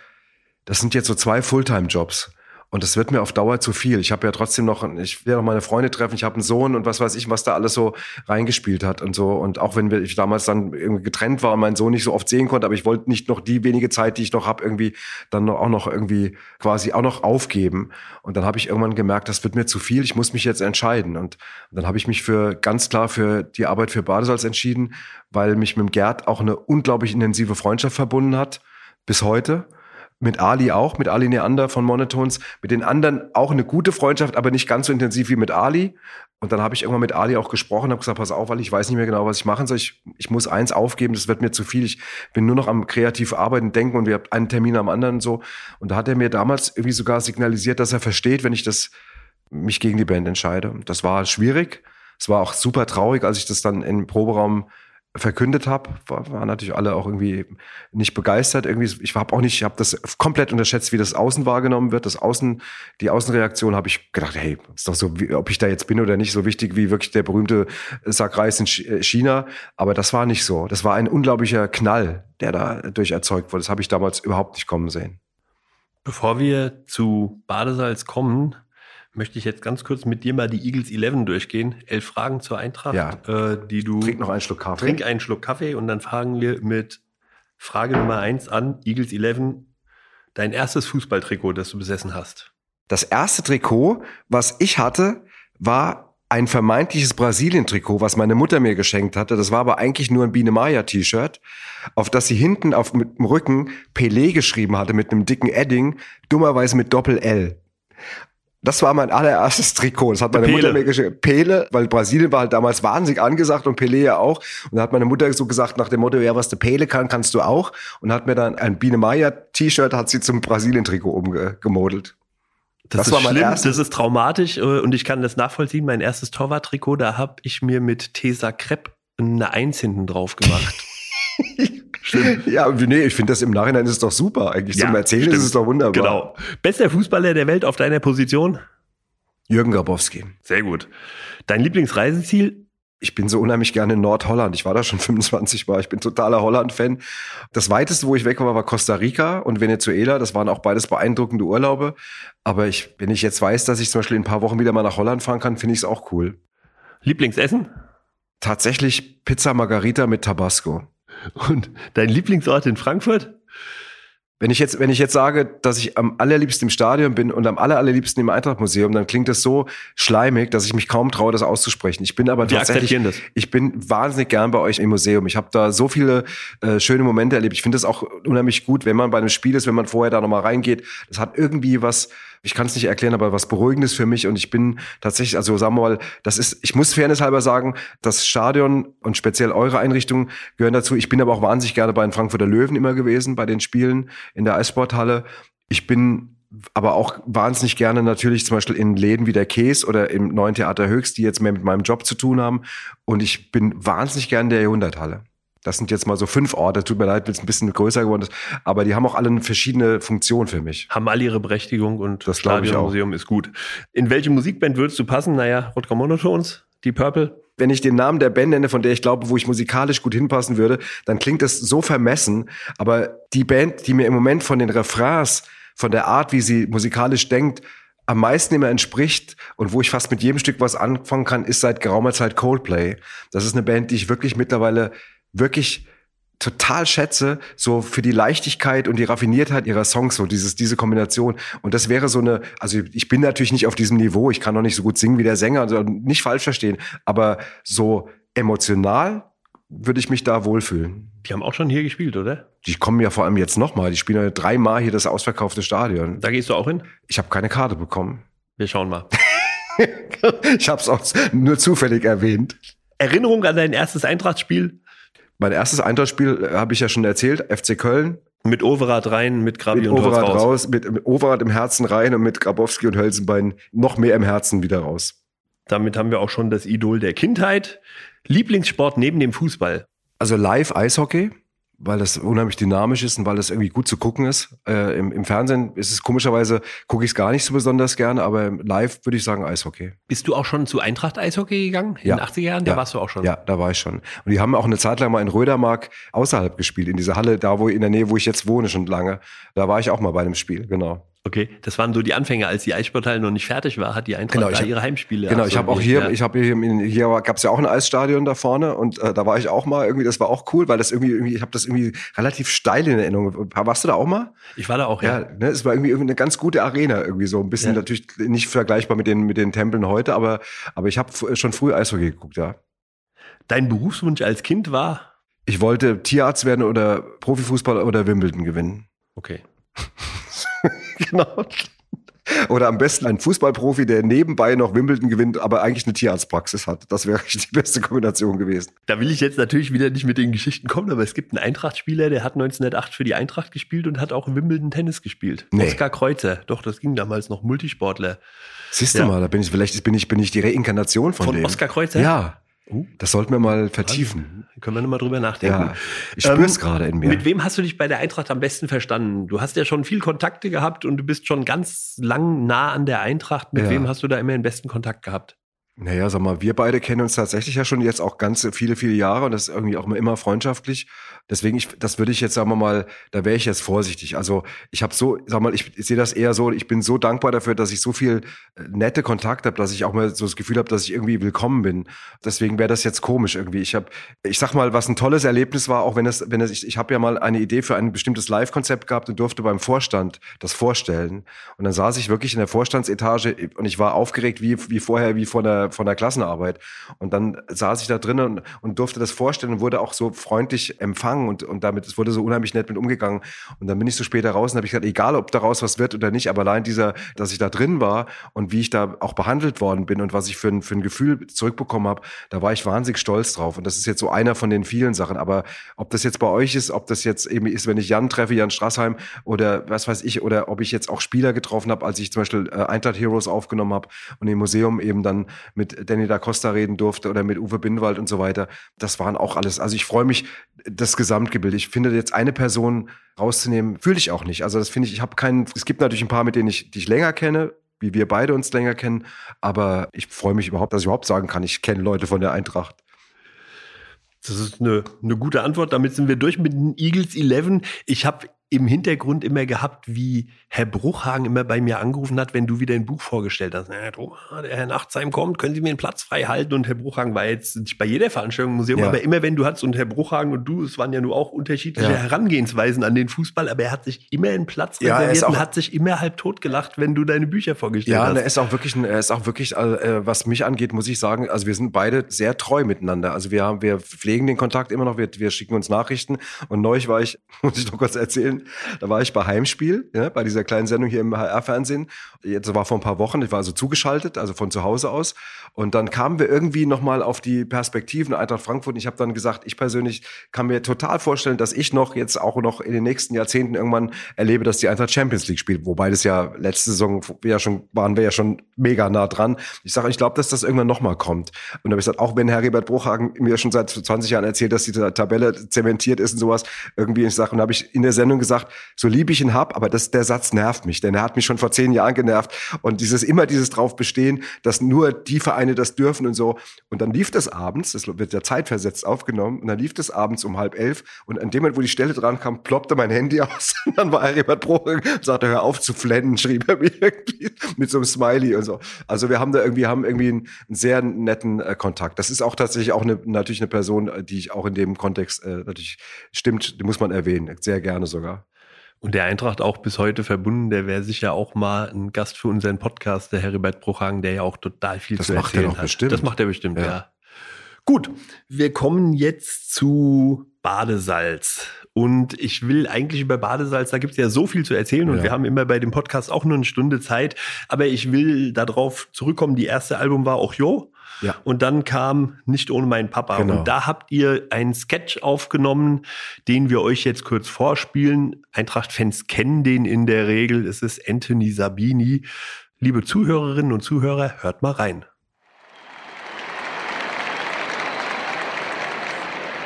Speaker 2: das sind jetzt so zwei Fulltime-Jobs. Und das wird mir auf Dauer zu viel. Ich habe ja trotzdem noch, ich will noch meine Freunde treffen, ich habe einen Sohn und was weiß ich, was da alles so reingespielt hat und so. Und auch wenn wir, ich damals dann irgendwie getrennt war und meinen Sohn nicht so oft sehen konnte, aber ich wollte nicht noch die wenige Zeit, die ich noch habe, irgendwie dann auch noch irgendwie quasi auch noch aufgeben. Und dann habe ich irgendwann gemerkt, das wird mir zu viel, ich muss mich jetzt entscheiden. Und dann habe ich mich für ganz klar für die Arbeit für Badesalz entschieden, weil mich mit dem Gerd auch eine unglaublich intensive Freundschaft verbunden hat, bis heute mit Ali auch, mit Ali Neander von Monotones, mit den anderen auch eine gute Freundschaft, aber nicht ganz so intensiv wie mit Ali. Und dann habe ich irgendwann mit Ali auch gesprochen, habe gesagt, pass auf, weil ich weiß nicht mehr genau, was ich machen soll. Ich, ich muss eins aufgeben, das wird mir zu viel. Ich bin nur noch am kreativ arbeiten, denken und wir haben einen Termin am anderen und so. Und da hat er mir damals irgendwie sogar signalisiert, dass er versteht, wenn ich das mich gegen die Band entscheide. Das war schwierig. Es war auch super traurig, als ich das dann im Proberaum verkündet habe, war, waren natürlich alle auch irgendwie nicht begeistert. Irgendwie, ich habe auch nicht, ich habe das komplett unterschätzt, wie das Außen wahrgenommen wird. Das Außen, die Außenreaktion habe ich gedacht, hey, ist doch so, wie, ob ich da jetzt bin oder nicht, so wichtig wie wirklich der berühmte Sack Reis in äh, China. Aber das war nicht so. Das war ein unglaublicher Knall, der da durch erzeugt wurde. Das habe ich damals überhaupt nicht kommen sehen.
Speaker 1: Bevor wir zu Badesalz kommen, möchte ich jetzt ganz kurz mit dir mal die Eagles 11 durchgehen. Elf Fragen zur Eintracht,
Speaker 2: ja.
Speaker 1: äh, die du.
Speaker 2: Trink noch einen Schluck Kaffee.
Speaker 1: Trink einen Schluck Kaffee und dann fangen wir mit Frage Nummer eins an. Eagles 11, dein erstes Fußballtrikot, das du besessen hast.
Speaker 2: Das erste Trikot, was ich hatte, war ein vermeintliches Brasilien-Trikot, was meine Mutter mir geschenkt hatte. Das war aber eigentlich nur ein Biene Maya-T-Shirt, auf das sie hinten auf mit dem Rücken Pelé geschrieben hatte mit einem dicken Edding, dummerweise mit Doppel L. Das war mein allererstes Trikot. Das hat meine
Speaker 1: Pele.
Speaker 2: Mutter mir geschenkt. Pele, weil Brasilien war halt damals wahnsinnig angesagt und Pele ja auch. Und da hat meine Mutter so gesagt nach dem Motto, ja, was der Pele kann, kannst du auch. Und hat mir dann ein Biene Maya T-Shirt, hat sie zum Brasilien-Trikot umgemodelt.
Speaker 1: Das,
Speaker 2: Das
Speaker 1: ist
Speaker 2: war mein
Speaker 1: schlimm,
Speaker 2: erstes.
Speaker 1: das ist traumatisch äh, und ich kann das nachvollziehen. Mein erstes Torwarttrikot, da habe ich mir mit Tesa Krepp eine Eins hinten drauf gemacht. Schlimm. [laughs]
Speaker 2: Ja, nee, ich finde das im Nachhinein ist es doch super. Eigentlich zum
Speaker 1: Ja,
Speaker 2: Erzählen
Speaker 1: stimmt.
Speaker 2: ist es doch wunderbar.
Speaker 1: Genau. Bester Fußballer der Welt auf deiner Position?
Speaker 2: Jürgen Grabowski.
Speaker 1: Sehr gut. Dein Lieblingsreiseziel?
Speaker 2: Ich bin so unheimlich gerne in Nordholland. Ich war da schon [laughs] 25 Mal. Ich bin totaler Holland-Fan. Das weiteste, wo ich weg war, war Costa Rica und Venezuela. Das waren auch beides beeindruckende Urlaube. Aber ich, wenn ich jetzt weiß, dass ich zum Beispiel in ein paar Wochen wieder mal nach Holland fahren kann, finde ich es auch cool.
Speaker 1: Lieblingsessen?
Speaker 2: Tatsächlich Pizza Margarita mit Tabasco.
Speaker 1: Und dein Lieblingsort in Frankfurt?
Speaker 2: Wenn ich jetzt, wenn ich jetzt sage, dass ich am allerliebsten im Stadion bin und am aller, allerliebsten im Eintrachtmuseum, dann klingt das so schleimig, dass ich mich kaum traue, das auszusprechen. Ich bin aber
Speaker 1: Wir
Speaker 2: tatsächlich,
Speaker 1: das.
Speaker 2: ich bin wahnsinnig gern bei euch im Museum. Ich habe da so viele äh, schöne Momente erlebt. Ich finde es auch unheimlich gut, wenn man bei einem Spiel ist, wenn man vorher da nochmal reingeht. Das hat irgendwie was, ich kann es nicht erklären, aber was Beruhigendes für mich. Und ich bin tatsächlich, also sagen wir mal, das ist, ich muss fairnesshalber sagen, das Stadion und speziell eure Einrichtungen gehören dazu. Ich bin aber auch wahnsinnig gerne bei den Frankfurter Löwen immer gewesen, bei den Spielen in der Eissporthalle. Ich bin aber auch wahnsinnig gerne natürlich zum Beispiel in Läden wie der Käse oder im Neuen Theater Höchst, die jetzt mehr mit meinem Job zu tun haben. Und ich bin wahnsinnig gerne in der Jahrhunderthalle. Das sind jetzt mal so fünf Orte. Tut mir leid, wenn es ein bisschen größer geworden ist. Aber die haben auch alle eine verschiedene Funktion für mich.
Speaker 1: Haben alle ihre Berechtigung und
Speaker 2: Das.
Speaker 1: Stadionmuseum ist gut. In welche Musikband würdest du passen? Naja, Rodger Monotones, die Purple.
Speaker 2: wenn ich den Namen der Band nenne, von der ich glaube, wo ich musikalisch gut hinpassen würde, dann klingt das so vermessen. Aber die Band, die mir im Moment von den Refrains, von der Art, wie sie musikalisch denkt, am meisten immer entspricht und wo ich fast mit jedem Stück was anfangen kann, ist seit geraumer Zeit Coldplay. Das ist eine Band, die ich wirklich mittlerweile wirklich total schätze, so für die Leichtigkeit und die Raffiniertheit ihrer Songs, so dieses, diese Kombination. Und das wäre so eine, also ich bin natürlich nicht auf diesem Niveau, ich kann noch nicht so gut singen wie der Sänger, also nicht falsch verstehen, aber so emotional würde ich mich da wohlfühlen.
Speaker 1: Die haben auch schon hier gespielt, oder?
Speaker 2: Die kommen ja vor allem jetzt nochmal, die spielen ja dreimal hier das ausverkaufte Stadion.
Speaker 1: Da gehst du auch hin?
Speaker 2: Ich habe keine Karte bekommen.
Speaker 1: Wir schauen mal. [laughs]
Speaker 2: ich habe es auch nur zufällig erwähnt.
Speaker 1: Erinnerung an dein erstes Eintrachtspiel
Speaker 2: Mein erstes Eintrachtspiel äh, habe ich ja schon erzählt, FC Köln.
Speaker 1: mit Overath rein, mit Grabi
Speaker 2: mit
Speaker 1: und
Speaker 2: Overath
Speaker 1: raus.
Speaker 2: raus, mit, mit Overath im Herzen rein und mit Grabowski und Hölzenbein noch mehr im Herzen wieder raus.
Speaker 1: Damit haben wir auch schon das Idol der Kindheit. Lieblingssport neben dem Fußball.
Speaker 2: Also live Eishockey, weil das unheimlich dynamisch ist und weil das irgendwie gut zu gucken ist. Äh, im, Im Fernsehen ist es komischerweise, gucke ich es gar nicht so besonders gerne, aber live würde ich sagen Eishockey.
Speaker 1: Bist du auch schon zu Eintracht Eishockey gegangen? In
Speaker 2: Ja.
Speaker 1: den 80er Jahren? Da
Speaker 2: Ja.
Speaker 1: warst du auch schon.
Speaker 2: Ja, da war ich schon. Und die haben auch eine Zeit lang mal in Rödermark außerhalb gespielt, in dieser Halle, da wo in der Nähe, wo ich jetzt wohne, schon lange. Da war ich auch mal bei einem Spiel, genau.
Speaker 1: Okay, das waren so die Anfänge, als die Eissporthalle noch nicht fertig war, hat die Eintracht
Speaker 2: Genau,
Speaker 1: da
Speaker 2: hab-
Speaker 1: ihre Heimspiele.
Speaker 2: Genau, ich habe auch hier,
Speaker 1: absolviert,
Speaker 2: ich habe hier, hier gab es ja auch ein Eisstadion da vorne und äh, da war ich auch mal irgendwie, das war auch cool, weil das irgendwie, irgendwie ich habe das irgendwie relativ steil in Erinnerung. Warst du da auch mal?
Speaker 1: ja. Ich war da auch,
Speaker 2: Ja,
Speaker 1: ja.
Speaker 2: ne, es war irgendwie irgendwie eine ganz gute Arena irgendwie so, ein bisschen
Speaker 1: Ja.
Speaker 2: natürlich nicht vergleichbar mit den mit den Tempeln heute, aber aber ich habe schon früh Eishockey geguckt, ja.
Speaker 1: Dein Berufswunsch als Kind war?
Speaker 2: Ich wollte Tierarzt werden oder Profifußball oder Wimbledon gewinnen.
Speaker 1: Okay. [laughs] [laughs]
Speaker 2: genau. Oder am besten ein Fußballprofi, der nebenbei noch Wimbledon gewinnt, aber eigentlich eine Tierarztpraxis hat. Das wäre die beste Kombination gewesen.
Speaker 1: Da will ich jetzt natürlich wieder nicht mit den Geschichten kommen, aber es gibt einen Eintracht-Spieler, der hat 1908 für die Eintracht gespielt und hat auch Wimbledon Tennis gespielt.
Speaker 2: Nee.
Speaker 1: Oskar Kreuzer. Doch, das ging damals noch Multisportler.
Speaker 2: Siehst du
Speaker 1: Ja.
Speaker 2: mal, da bin ich vielleicht bin ich bin ich die Reinkarnation von,
Speaker 1: Von
Speaker 2: dem.
Speaker 1: Oskar Kreuzer?
Speaker 2: Ja.
Speaker 1: Uh.
Speaker 2: Das sollten wir mal vertiefen.
Speaker 1: Können wir nochmal drüber nachdenken.
Speaker 2: Ja. Ich spür's gerade in mir.
Speaker 1: Mit wem hast du dich bei der Eintracht am besten verstanden? Du hast ja schon viel Kontakte gehabt und du bist schon ganz lang nah an der Eintracht. Mit
Speaker 2: Ja.
Speaker 1: wem hast du da immer den besten Kontakt gehabt?
Speaker 2: Naja, sag mal, wir beide kennen uns tatsächlich ja schon jetzt auch ganz viele, viele Jahre und das ist irgendwie auch immer freundschaftlich. Deswegen, ich, das würde ich jetzt, sagen wir mal, da wäre ich jetzt vorsichtig. Also ich habe so, sag mal, ich, ich sehe das eher so, ich bin so dankbar dafür, dass ich so viel äh, nette Kontakt habe, dass ich auch mal so das Gefühl habe, dass ich irgendwie willkommen bin. Deswegen wäre das jetzt komisch irgendwie. Ich habe, ich sag mal, was ein tolles Erlebnis war, auch wenn es, wenn es, ich, ich habe ja mal eine Idee für ein bestimmtes Live-Konzept gehabt und durfte beim Vorstand das vorstellen. Und dann saß ich wirklich in der Vorstandsetage und ich war aufgeregt wie, wie vorher, wie vor der, von der Klassenarbeit. Und dann saß ich da drinnen und, und durfte das vorstellen und wurde auch so freundlich empfangen und, und damit, es wurde so unheimlich nett mit umgegangen. Und dann bin ich so später raus und habe ich gesagt, egal ob daraus was wird oder nicht, aber allein dieser, dass ich da drin war und wie ich da auch behandelt worden bin und was ich für ein, für ein Gefühl zurückbekommen habe, da war ich wahnsinnig stolz drauf. Und das ist jetzt so einer von den vielen Sachen. Aber ob das jetzt bei euch ist, ob das jetzt eben ist, wenn ich Jan treffe, Jan Strassheim oder was weiß ich, oder ob ich jetzt auch Spieler getroffen habe, als ich zum Beispiel äh, Eintracht Heroes aufgenommen habe und im Museum eben dann mit Danny da Costa reden durfte oder mit Uwe Bindwald und so weiter. Das waren auch alles. Also ich freue mich, das Gesamtgebild. Ich finde jetzt eine Person rauszunehmen, fühle ich auch nicht. Also das finde ich, ich habe keinen, es gibt natürlich ein paar, mit denen ich, die ich länger kenne, wie wir beide uns länger kennen, aber ich freue mich überhaupt, dass ich überhaupt sagen kann, ich kenne Leute von der Eintracht.
Speaker 1: Das ist eine, eine gute Antwort. Damit sind wir durch mit den Eagles 11. Ich habe im Hintergrund immer gehabt, wie Herr Bruchhagen immer bei mir angerufen hat, wenn du wieder ein Buch vorgestellt hast. Na, Herr Thomas, der Herr Nachtsheim kommt, können Sie mir einen Platz frei halten? Und Herr Bruchhagen war jetzt nicht bei jeder Veranstaltung im Museum,
Speaker 2: Ja.
Speaker 1: aber immer wenn du hattest und Herr Bruchhagen und du, es waren ja nur auch unterschiedliche
Speaker 2: Ja.
Speaker 1: Herangehensweisen an den Fußball, aber er hat sich immer einen Platz
Speaker 2: Ja, er
Speaker 1: reserviert und hat sich immer halb tot gelacht, wenn du deine Bücher vorgestellt
Speaker 2: Ja,
Speaker 1: hast.
Speaker 2: und er ist auch wirklich, er ist auch wirklich, äh, was mich angeht, muss ich sagen, also wir sind beide sehr treu miteinander. Also wir haben, wir pflegen den Kontakt immer noch, wir, wir schicken uns Nachrichten. Und neulich war ich, [laughs] muss ich noch kurz erzählen, da war ich bei Heimspiel, ja, bei dieser kleinen Sendung hier im HR-Fernsehen. Jetzt war vor ein paar Wochen, ich war also zugeschaltet, also von zu Hause aus. Und dann kamen wir irgendwie nochmal auf die Perspektiven Eintracht Frankfurt. Und ich habe dann gesagt, ich persönlich kann mir total vorstellen, dass ich noch jetzt auch noch in den nächsten Jahrzehnten irgendwann erlebe, dass die Eintracht Champions League spielt. Wobei das ja letzte Saison ja schon, waren wir ja schon mega nah dran. Ich sage, ich glaube, dass das irgendwann nochmal kommt. Und da habe ich gesagt, auch wenn Heribert Bruchhagen mir schon seit 20 Jahren erzählt, dass die Tabelle zementiert ist und sowas, irgendwie, ich sage, und habe ich in der Sendung gesagt, so lieb ich ihn hab, aber das, der Satz nervt mich, denn er hat mich schon vor zehn Jahren genervt. Und dieses immer dieses drauf bestehen, dass nur die Vereine das dürfen und so. Und dann lief das abends, das wird ja zeitversetzt aufgenommen, und dann lief das abends um halb elf. Und an dem Moment, wo die Stelle dran kam, ploppte mein Handy [laughs] aus. Und dann war Heribert Bruchhagen und sagte, hör auf zu flennen, schrieb er mir [laughs] irgendwie mit so einem Smiley und so. Also wir haben da irgendwie, haben irgendwie einen, einen sehr netten äh, Kontakt. Das ist auch tatsächlich auch eine, natürlich eine Person, äh, die ich auch in dem Kontext äh, natürlich stimmt, die muss man erwähnen, sehr gerne sogar.
Speaker 1: Und der Eintracht auch bis heute verbunden, der wäre sicher auch mal ein Gast für unseren Podcast, der Heribert Bruchhagen, der ja auch total viel
Speaker 2: Das
Speaker 1: zu
Speaker 2: er
Speaker 1: erzählen hat.
Speaker 2: bestimmt.
Speaker 1: Das macht er bestimmt, ja.
Speaker 2: Ja.
Speaker 1: Gut, wir kommen jetzt zu Badesalz. Und ich will eigentlich über Badesalz, da gibt es ja so viel zu erzählen und
Speaker 2: Ja.
Speaker 1: wir haben immer bei dem Podcast auch nur eine Stunde Zeit. Aber ich will darauf zurückkommen, die erste Album war auch Jo.
Speaker 2: Ja.
Speaker 1: Und dann kam Nicht ohne meinen Papa.
Speaker 2: Genau.
Speaker 1: Und da habt ihr einen Sketch aufgenommen, den wir euch jetzt kurz vorspielen. Eintracht-Fans kennen den in der Regel. Es ist Anthony Sabini. Liebe Zuhörerinnen und Zuhörer, hört mal rein.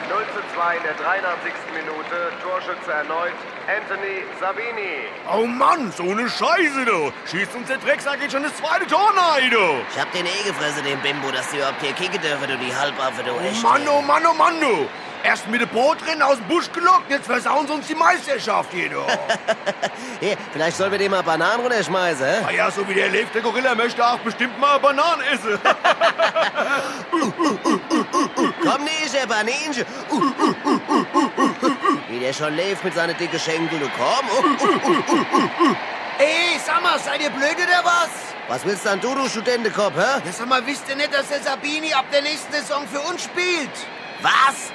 Speaker 5: 0 zu 2 in der 83. Minute. Torschütze erneut Anthony Sabini.
Speaker 6: Oh Mann, so eine Scheiße, du. Schießt uns der Drecksack jetzt schon das zweite Tor rein, du.
Speaker 7: Ich hab den eh gefressen, den Bimbo, dass die überhaupt hier kicken dürfen, du die Halbwaffe, du
Speaker 6: Oh. Mann, oh Mann, oh Mann, du. Erst mit dem Boot drin aus dem Busch gelockt, jetzt versauen sie uns die Meisterschaft hier, du. [laughs]
Speaker 7: Hier, vielleicht sollen wir dem mal Bananen runterschmeißen, hä?
Speaker 6: Ah ja, so wie der lebt, der Gorilla möchte auch bestimmt mal Bananen essen.
Speaker 7: Baninchen. [laughs] [laughs] Uh, uh, uh, uh, uh, uh. Wie der schon lebt mit seinen dicken Schenkel, du komm.
Speaker 8: Ey, sag mal, seid ihr blöd oder was?
Speaker 7: Was willst dann du, du Studentenkopf, hä?
Speaker 8: Ja, sag mal, wisst ihr nicht, dass der Sabini ab der nächsten Saison für uns spielt?
Speaker 7: Was?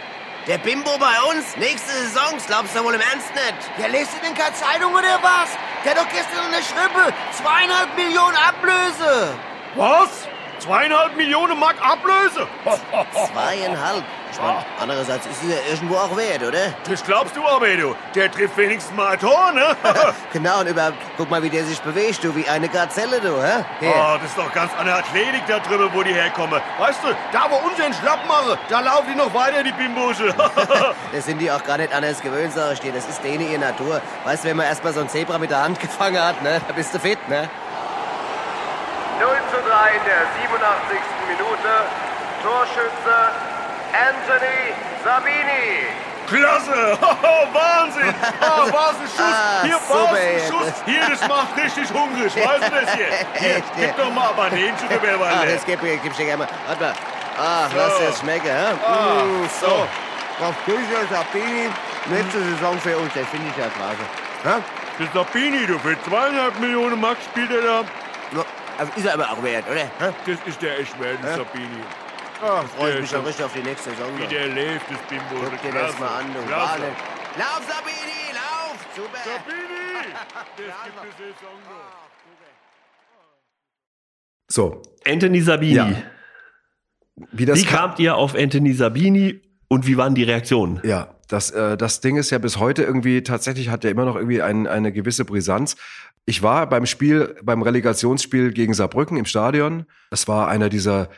Speaker 7: Der Bimbo bei uns? Nächste Saison? Das glaubst du wohl im Ernst nicht?
Speaker 8: Ja, lest ihr denn keine Zeitung oder was? Der hat doch gestern unterschrieben. Zweieinhalb Millionen Ablöse.
Speaker 6: Was? Zweieinhalb Millionen Mark Ablöse? [laughs]
Speaker 7: Zweieinhalb. Ich mein, andererseits ist sie ja irgendwo auch wert, oder?
Speaker 6: Das glaubst du aber, du. Der trifft wenigstens mal ein Tor, ne? [laughs]
Speaker 7: Genau, und überhaupt, guck mal, wie der sich bewegt, du, wie eine Gazelle, du, hä?
Speaker 6: Oh, das ist doch ganz andere Athletik da drüben, wo die herkommen. Weißt du, da wo unseren Schlapp machen, da laufen die noch weiter, die Bimbusche. [laughs]
Speaker 7: Das sind die auch gar nicht anders gewöhnt, sag ich dir. Das ist denen ihre Natur. Weißt du, wenn man erstmal so ein Zebra mit der Hand gefangen hat, ne? Da bist du fit, ne?
Speaker 5: 0 zu 3 in der 87. Minute. Torschütze Anthony Sabini.
Speaker 6: Klasse! [laughs] Wahnsinn! Oh, [laughs] was ein Schuss!
Speaker 7: Ah,
Speaker 6: Hier, was ein. Schuss! Hier, das macht richtig hungrig. Weißt du das hier? [laughs] Hier, gib doch mal Bananenchen, du wär mal
Speaker 7: Ah, das gib, gib ich dir gerne mal. Warte mal. Ach,
Speaker 6: So.
Speaker 7: lass das schmecken, hä?
Speaker 6: Ah,
Speaker 7: Mm,
Speaker 6: so.
Speaker 7: Das Küche Sabini, letzte Saison für uns, das finde ich ja klasse. Ja?
Speaker 6: Das Sabini, du, für zweieinhalb Millionen Mark spielt er da.
Speaker 7: Ist er aber auch wert, oder? Hä?
Speaker 6: Das ist der echt wert. Sabini.
Speaker 7: Oh, freue ich
Speaker 6: der
Speaker 7: mich schon richtig auf die nächste Saison.
Speaker 6: Wie der lebt, das Bimbo.
Speaker 7: Guck dir das mal an, du. Wahnsinn. Lauf, Sabini, lauf! Super!
Speaker 6: Sabini! [laughs] Das gibt es Saison noch.
Speaker 2: So,
Speaker 1: Anthony Sabini.
Speaker 2: Ja. wie das
Speaker 1: Wie kamt ihr auf Anthony Sabini und wie waren die Reaktionen?
Speaker 2: Ja, das, äh, das Ding ist ja bis heute irgendwie, tatsächlich hat er immer noch irgendwie ein, eine gewisse Brisanz. Ich war beim Spiel, beim Relegationsspiel gegen Saarbrücken im Stadion. Es war einer dieser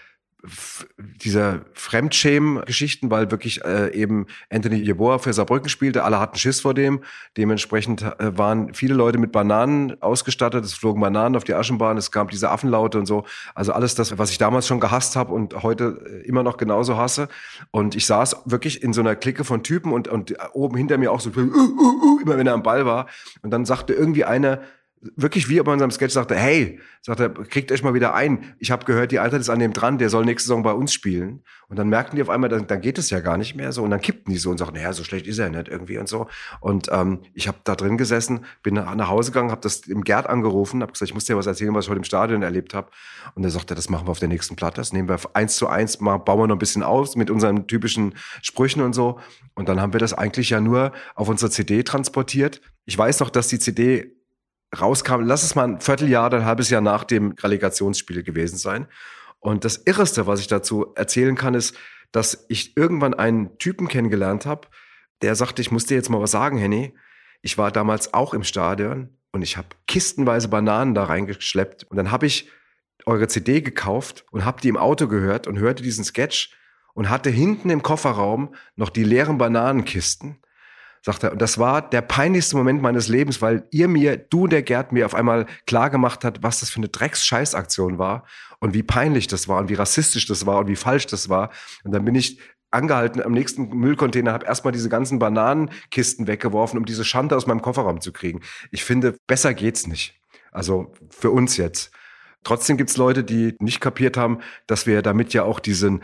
Speaker 2: dieser Fremdschämen-Geschichten, weil wirklich äh, eben Anthony Jeboa für Saarbrücken spielte. Alle hatten Schiss vor dem. Dementsprechend äh, waren viele Leute mit Bananen ausgestattet. Es flogen Bananen auf die Aschenbahn. Es gab diese Affenlaute und so. Also alles das, was ich damals schon gehasst habe und heute äh, immer noch genauso hasse. Und ich saß wirklich in so einer Clique von Typen und, und oben hinter mir auch so, uh, uh, uh, immer wenn er am Ball war. Und dann sagte irgendwie einer, wirklich wie bei unserem Sketch sagte, hey, sagt er, kriegt euch mal wieder ein. Ich habe gehört, die Eintracht ist an dem dran, der soll nächste Saison bei uns spielen. Und dann merkten die auf einmal, dann, dann geht es ja gar nicht mehr so. Und dann kippten die so und sagten, naja, so schlecht ist er nicht irgendwie und so. Und ähm, ich habe da drin gesessen, bin nach, nach Hause gegangen, habe das im Gerd angerufen, habe gesagt, ich muss dir was erzählen, was ich heute im Stadion erlebt habe. Und er sagte, das machen wir auf der nächsten Platte. Das nehmen wir eins zu eins, mal, bauen wir noch ein bisschen aus mit unseren typischen Sprüchen und so. Und dann haben wir das eigentlich ja nur auf unsere CD transportiert. Ich weiß noch, dass die CD rauskam, lass es mal ein Vierteljahr, ein halbes Jahr nach dem Relegationsspiel gewesen sein. Und das Irreste, was ich dazu erzählen kann, ist, dass ich irgendwann einen Typen kennengelernt habe, der sagte, ich muss dir jetzt mal was sagen, Henny. Ich war damals auch im Stadion und ich habe kistenweise Bananen da reingeschleppt. Und dann habe ich eure CD gekauft und habe die im Auto gehört und hörte diesen Sketch und hatte hinten im Kofferraum noch die leeren Bananenkisten sagt er. Und das war der peinlichste Moment meines Lebens, weil ihr mir, du der Gerd, mir auf einmal klar gemacht hat, was das für eine Drecks-Scheißaktion war und wie peinlich das war und wie rassistisch das war und wie falsch das war. Und dann bin ich angehalten am nächsten Müllcontainer, habe erstmal diese ganzen Bananenkisten weggeworfen, um diese Schande aus meinem Kofferraum zu kriegen. Ich finde, besser geht's nicht. Also für uns jetzt. Trotzdem gibt's Leute, die nicht kapiert haben, dass wir damit ja auch diesen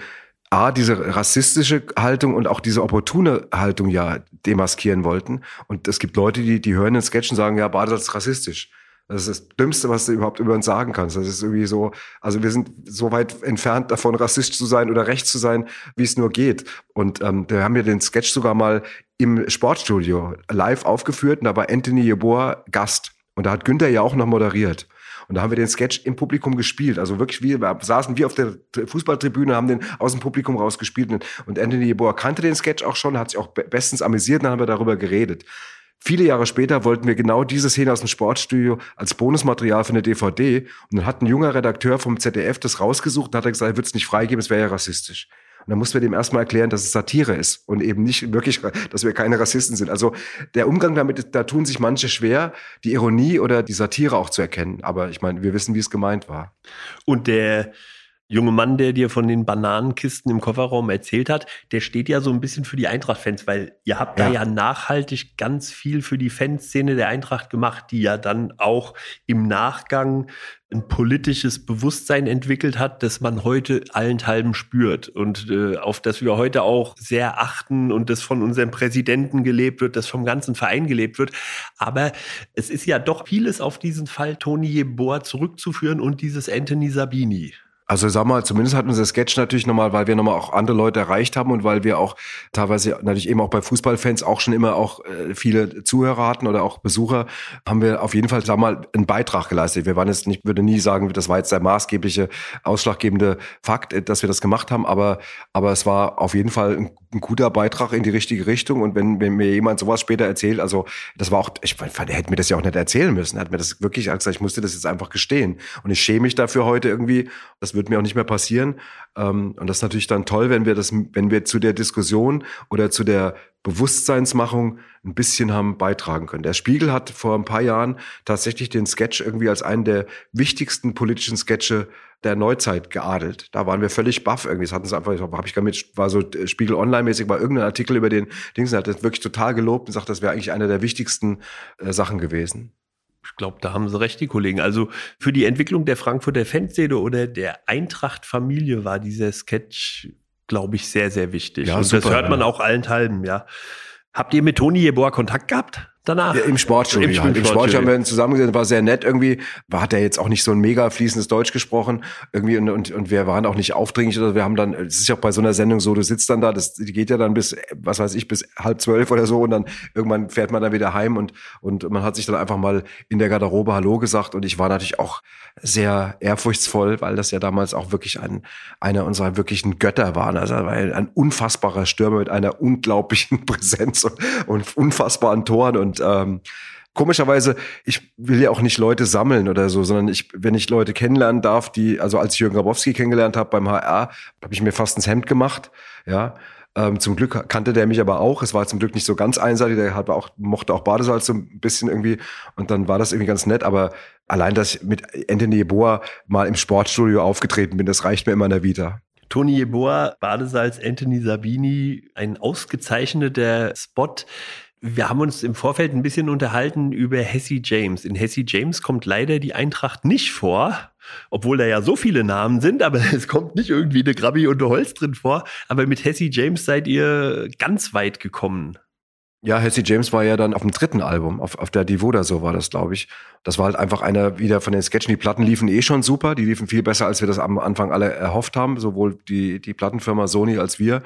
Speaker 2: A, diese rassistische Haltung und auch diese opportune Haltung ja demaskieren wollten. Und es gibt Leute, die, die hören den Sketch und sagen, ja, Badesalz ist rassistisch. Das ist das Dümmste, was du überhaupt über uns sagen kannst. Das ist irgendwie so, also wir sind so weit entfernt davon, rassistisch zu sein oder rechts zu sein, wie es nur geht. Und ähm, da haben wir den Sketch sogar mal im Sportstudio live aufgeführt und da war Anthony Jeboa Gast. Und da hat Günther ja auch noch moderiert. Und da haben wir den Sketch im Publikum gespielt. Also wirklich, wir saßen wie auf der Fußballtribüne, haben den aus dem Publikum rausgespielt. Und- Anthony Jeboa kannte den Sketch auch schon, hat sich auch be- bestens amüsiert, dann haben wir darüber geredet. Viele Jahre später wollten wir genau diese Szene aus dem Sportstudio als Bonusmaterial für eine DVD. Und dann hat ein junger Redakteur vom ZDF das rausgesucht und hat gesagt, er würde es nicht freigeben, es wäre ja rassistisch. Und dann mussten wir dem erstmal erklären, dass es Satire ist und eben nicht wirklich, dass wir keine Rassisten sind. Also der Umgang damit, da tun sich manche schwer, die Ironie oder die Satire auch zu erkennen. Aber ich meine, wir wissen, wie es gemeint war.
Speaker 1: Und der junge Mann, der dir von den Bananenkisten im Kofferraum erzählt hat, der steht ja so ein bisschen für die Eintracht-Fans, weil ihr habt ja. da ja nachhaltig ganz viel für die Fanszene der Eintracht gemacht, die ja dann auch im Nachgang ein politisches Bewusstsein entwickelt hat, das man heute allenthalben spürt und äh, auf das wir heute auch sehr achten und das von unserem Präsidenten gelebt wird, das vom ganzen Verein gelebt wird. Aber es ist ja doch vieles auf diesen Fall Toni Jeboa zurückzuführen und dieses Anthony Sabini.
Speaker 2: Also sag mal, zumindest hat unser Sketch natürlich nochmal, weil wir nochmal auch andere Leute erreicht haben und weil wir auch teilweise natürlich eben auch bei Fußballfans auch schon immer auch äh, viele Zuhörer hatten oder auch Besucher, haben wir auf jeden Fall, sag mal, einen Beitrag geleistet. Wir waren jetzt nicht, würde nie sagen, das war jetzt der maßgebliche, ausschlaggebende Fakt, äh, dass wir das gemacht haben, aber, aber es war auf jeden Fall ein, ein guter Beitrag in die richtige Richtung. Und wenn, wenn mir jemand sowas später erzählt, also das war auch, ich fand, er hätte mir das ja auch nicht erzählen müssen, er hat mir das wirklich gesagt, ich musste das jetzt einfach gestehen. Und ich schäme mich dafür heute irgendwie, das wird mir auch nicht mehr passieren. Ähm, und das ist natürlich dann toll, wenn wir das, wenn wir zu der Diskussion oder zu der Bewusstseinsmachung ein bisschen haben beitragen können. Der Spiegel hat vor ein paar Jahren tatsächlich den Sketch irgendwie als einen der wichtigsten politischen Sketche der Neuzeit geadelt. Da waren wir völlig baff irgendwie. Das hatten sie einfach, habe ich gar mit, war so Spiegel Online-mäßig, war irgendein Artikel über den Dings, hat das wirklich total gelobt und sagt, das wäre eigentlich eine der wichtigsten äh, Sachen gewesen.
Speaker 1: Ich glaube, da haben sie recht, die Kollegen. Also für die Entwicklung der Frankfurter Fanszene oder der Eintracht-Familie war dieser Sketch, glaube ich, sehr, sehr wichtig. Ja, Und super, das hört man ja. auch allenthalben, ja. Habt ihr mit Toni Jeboa Kontakt gehabt? Danach?
Speaker 2: Ja, Im Sportstudio. Im, halt. Im Sportstudio haben wir ihn zusammengesetzt, war sehr nett irgendwie. War, hat er jetzt auch nicht so ein mega fließendes Deutsch gesprochen. Irgendwie und, und, und wir waren auch nicht aufdringlich. Oder wir haben dann, es ist ja auch bei so einer Sendung so, du sitzt dann da, das die geht ja dann bis, was weiß ich, bis halb zwölf oder so und dann irgendwann fährt man dann wieder heim und, und man hat sich dann einfach mal in der Garderobe Hallo gesagt und ich war natürlich auch sehr ehrfurchtsvoll, weil das ja damals auch wirklich ein, einer unserer wirklichen Götter waren. Also ein, ein unfassbarer Stürmer mit einer unglaublichen [laughs] Präsenz und, und unfassbaren Toren und ähm, komischerweise, ich will ja auch nicht Leute sammeln oder so, sondern ich, wenn ich Leute kennenlernen darf, die, also als ich Jürgen Grabowski kennengelernt habe beim HR, habe ich mir fast ins Hemd gemacht, ja. Ähm, zum Glück kannte der mich aber auch. Es war zum Glück nicht so ganz einseitig. Der hat auch, mochte auch Badesalz so ein bisschen irgendwie. Und dann war das irgendwie ganz nett. Aber allein, dass ich mit Anthony Boa mal im Sportstudio aufgetreten bin, das reicht mir immer in der Vita.
Speaker 1: Toni Jeboa, Badesalz, Anthony Sabini, ein ausgezeichneter Spot. Wir haben uns im Vorfeld ein bisschen unterhalten über Hesse James. In Hesse James kommt leider die Eintracht nicht vor, obwohl da ja so viele Namen sind, aber [laughs] es kommt nicht irgendwie eine Grabbi eine Holz drin vor. Aber mit Hesse James seid ihr ganz weit gekommen.
Speaker 2: Ja, Hesse James war ja dann auf dem dritten Album, auf, auf der Divoda, so war das, glaube ich. Das war halt einfach einer wieder von den Sketchen. Die Platten liefen eh schon super. Die liefen viel besser, als wir das am Anfang alle erhofft haben. Sowohl die, die Plattenfirma Sony als wir.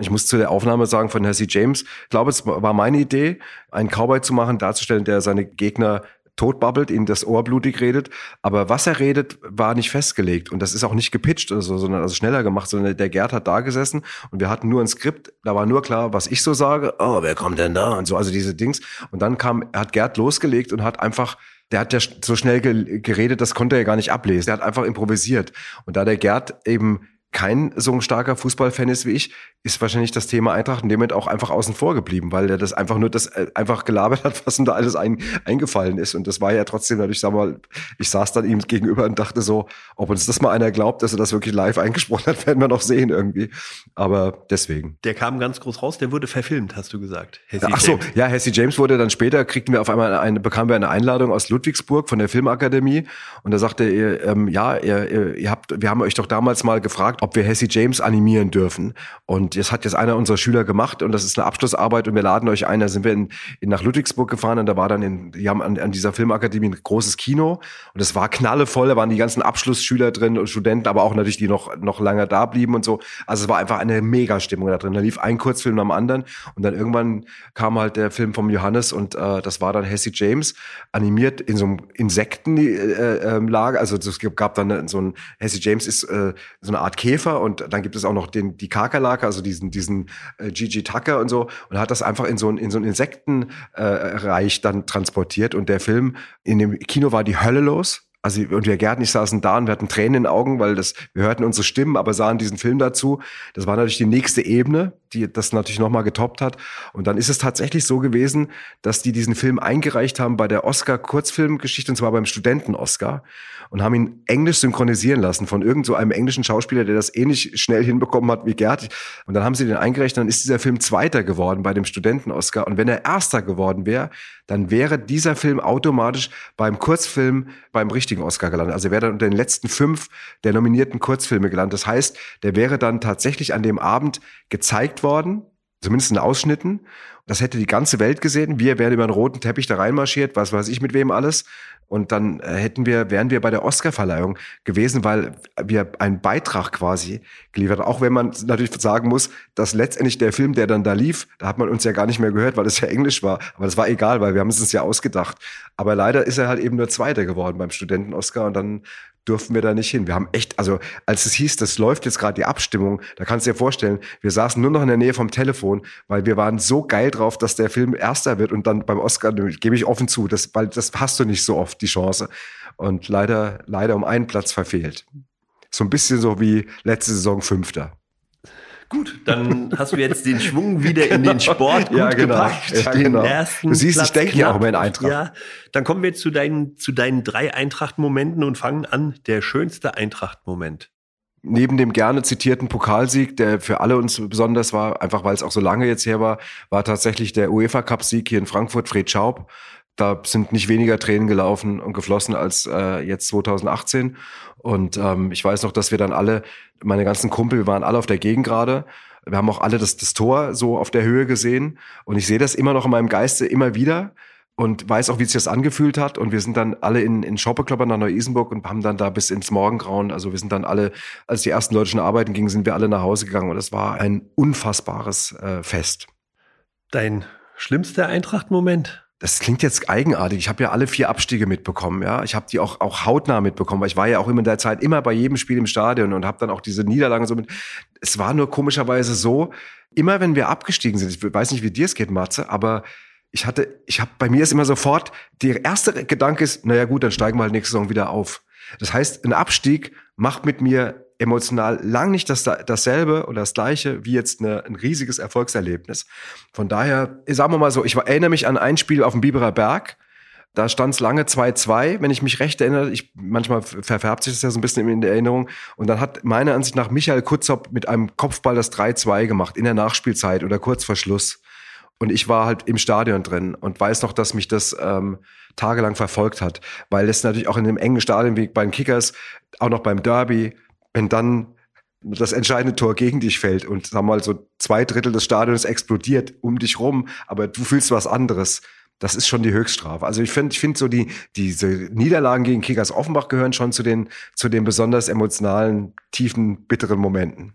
Speaker 2: Ich muss zu der Aufnahme sagen von Hesse James, ich glaube, es war meine Idee, einen Cowboy zu machen, darzustellen, der seine Gegner totbabbelt, ihnen das Ohr blutig redet. Aber was er redet, war nicht festgelegt. Und das ist auch nicht gepitcht, also, sondern also schneller gemacht, sondern der Gerd hat da gesessen und wir hatten nur ein Skript. Da war nur klar, was ich so sage. Oh, wer kommt denn da? Und so, also diese Dings. Und dann kam, hat Gerd losgelegt und hat einfach der hat ja so schnell geredet, das konnte er ja gar nicht ablesen. Der hat einfach improvisiert. Und da der Gerd eben kein so ein starker Fußballfan ist wie ich, ist wahrscheinlich das Thema Eintracht in dem Moment auch einfach außen vor geblieben, weil er das einfach nur das äh, einfach gelabert hat, [laughs] was ihm da alles ein, eingefallen ist. Und das war ja trotzdem dadurch, sag mal, ich saß dann ihm gegenüber und dachte so, ob uns das mal einer glaubt, dass er das wirklich live eingesprochen hat, [laughs] werden wir noch sehen irgendwie. Aber deswegen.
Speaker 1: Der kam ganz groß raus, der wurde verfilmt, hast du gesagt.
Speaker 2: Hesse Ach so, ja, Hesse James wurde dann später, kriegten wir auf einmal eine, bekamen wir eine Einladung aus Ludwigsburg von der Filmakademie und da sagte er, ähm, ja, ihr, ihr habt, wir haben euch doch damals mal gefragt, ob wir Hesse James animieren dürfen. Und das hat jetzt einer unserer Schüler gemacht und das ist eine Abschlussarbeit und wir laden euch ein. Da sind wir in, in nach Ludwigsburg gefahren und da war dann in, die haben an, an dieser Filmakademie ein großes Kino und es war knallevoll. Da waren die ganzen Abschlussschüler drin und Studenten, aber auch natürlich die noch, noch lange da blieben und so. Also es war einfach eine Mega-Stimmung da drin. Da lief ein Kurzfilm nach dem anderen und dann irgendwann kam halt der Film vom Johannes und äh, das war dann Hesse James animiert in so einem Insektenlager. Äh, äh, also es gab dann so ein Hesse James ist äh, so eine Art Käfer und dann gibt es auch noch den, die Kakerlake, also diesen, diesen äh, Gigi Tucker und so und hat das einfach in so ein, in so ein Insektenreich äh, dann transportiert und der Film in dem Kino war die Hölle los Also, und wir Gerd und ich saßen da und wir hatten Tränen in den Augen, weil das, wir hörten unsere Stimmen, aber sahen diesen Film dazu. Das war natürlich die nächste Ebene, die das natürlich nochmal getoppt hat. Und dann ist es tatsächlich so gewesen, dass die diesen Film eingereicht haben bei der Oscar-Kurzfilmgeschichte, und zwar beim Studenten-Oscar, und haben ihn englisch synchronisieren lassen von irgend so einem englischen Schauspieler, der das ähnlich schnell hinbekommen hat wie Gerd. Und dann haben sie den eingereicht, dann ist dieser Film Zweiter geworden bei dem Studenten-Oscar. Und wenn er Erster geworden wäre, dann wäre dieser Film automatisch beim Kurzfilm beim richtigen Oscar gelandet. Also er wäre dann unter den letzten fünf der nominierten Kurzfilme gelandet. Das heißt, der wäre dann tatsächlich an dem Abend gezeigt worden, zumindest in Ausschnitten. Das hätte die ganze Welt gesehen. Wir wären über einen roten Teppich da reinmarschiert, was weiß ich mit wem alles. Und dann äh, hätten wir, wären wir bei der Oscarverleihung gewesen, weil wir einen Beitrag quasi geliefert haben. Auch wenn man natürlich sagen muss, dass letztendlich der Film, der dann da lief, da hat man uns ja gar nicht mehr gehört, weil es ja Englisch war. Aber das war egal, weil wir haben es uns ja ausgedacht. Aber leider ist er halt eben nur Zweiter geworden beim Studenten-Oscar und dann durften wir da nicht hin. Wir haben echt, also als es hieß, das läuft jetzt gerade die Abstimmung, da kannst du dir vorstellen, wir saßen nur noch in der Nähe vom Telefon, weil wir waren so geil drauf, dass der Film Erster wird und dann beim Oscar, gebe ich offen zu, das, weil das hast du nicht so oft, die Chance. Und leider, leider um einen Platz verfehlt. So ein bisschen so wie letzte Saison Fünfter.
Speaker 1: Gut, dann hast du jetzt den Schwung wieder in den [laughs] Sport gut
Speaker 2: Ja, genau.
Speaker 1: gepackt.
Speaker 2: Ja, genau. Du siehst, ich
Speaker 1: Platz
Speaker 2: denke ja auch immer in Eintracht.
Speaker 1: Ja, dann kommen wir zu deinen, zu deinen drei Eintracht-Momenten und fangen an. Der schönste Eintracht-Moment.
Speaker 2: neben dem gerne zitierten Pokalsieg, der für alle uns besonders war, einfach weil es auch so lange jetzt her war, war tatsächlich der UEFA Cup Sieg hier in Frankfurt, Fred Schaub. Da sind nicht weniger Tränen gelaufen und geflossen als äh, jetzt 2018. Und ähm, ich weiß noch, dass wir dann alle, meine ganzen Kumpel, wir waren alle auf der Gegend gerade. Wir haben auch alle das, das Tor so auf der Höhe gesehen. Und ich sehe das immer noch in meinem Geiste immer wieder und weiß auch, wie sich das angefühlt hat. Und wir sind dann alle in, in Schoppeklopper nach Neu-Isenburg und haben dann da bis ins Morgengrauen, also wir sind dann alle, als die ersten Leute schon arbeiten gingen, sind wir alle nach Hause gegangen. Und es war ein unfassbares äh, Fest.
Speaker 1: Dein schlimmster Eintracht-Moment?
Speaker 2: Das klingt jetzt eigenartig. Ich habe ja alle vier Abstiege mitbekommen, ja. Ich habe die auch auch hautnah mitbekommen, weil ich war ja auch immer in der Zeit immer bei jedem Spiel im Stadion und habe dann auch diese Niederlagen so mit. Es war nur komischerweise so, immer wenn wir abgestiegen sind, ich weiß nicht, wie dir es geht, Matze, aber ich hatte, ich habe bei mir ist immer sofort der erste Gedanke ist, naja gut, dann steigen wir halt nächste Saison wieder auf. Das heißt, ein Abstieg macht mit mir emotional lang nicht das, dasselbe oder das gleiche wie jetzt eine, ein riesiges Erfolgserlebnis. Von daher, sagen wir mal so, ich erinnere mich an ein Spiel auf dem Biberer Berg. Da stand es lange 2-2, wenn ich mich recht erinnere. Ich, manchmal verfärbt sich das ja so ein bisschen in der Erinnerung. Und dann hat meiner Ansicht nach Michael Kutzop mit einem Kopfball das 3-2 gemacht in der Nachspielzeit oder kurz vor Schluss. Und ich war halt im Stadion drin und weiß noch, dass mich das ähm, tagelang verfolgt hat. Weil das natürlich auch in einem engen Stadion wie bei den Kickers, auch noch beim Derby, wenn dann das entscheidende Tor gegen dich fällt und sag mal so zwei Drittel des Stadions explodiert um dich rum, aber du fühlst was anderes. Das ist schon die Höchststrafe. Also ich finde, ich finde so die diese Niederlagen gegen Kickers Offenbach gehören schon zu den zu den besonders emotionalen, tiefen, bitteren Momenten.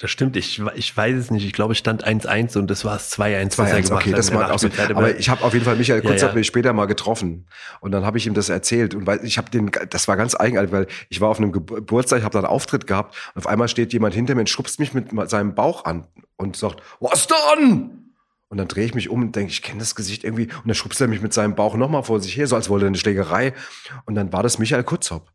Speaker 1: Das stimmt, ich, ich weiß es nicht. Ich glaube, es stand 1-1 und das war es 2-1, was er
Speaker 2: 2-1,
Speaker 1: gemacht
Speaker 2: okay, das war auch so. Aber ich habe auf jeden Fall Michael
Speaker 1: Ja,
Speaker 2: Kurz
Speaker 1: ja.
Speaker 2: hat mich später mal getroffen und dann habe ich ihm das erzählt und weil ich habe den, das war ganz eigenartig, weil ich war auf einem Geburtstag, ich habe da einen Auftritt gehabt und auf einmal steht jemand hinter mir und schubst mich mit seinem Bauch an und sagt, was dann? Und dann drehe ich mich um und denke, ich kenne das Gesicht irgendwie. Und dann schubst er mich mit seinem Bauch nochmal vor sich her, so als wollte er eine Schlägerei. Und dann war das Michael Kutzop.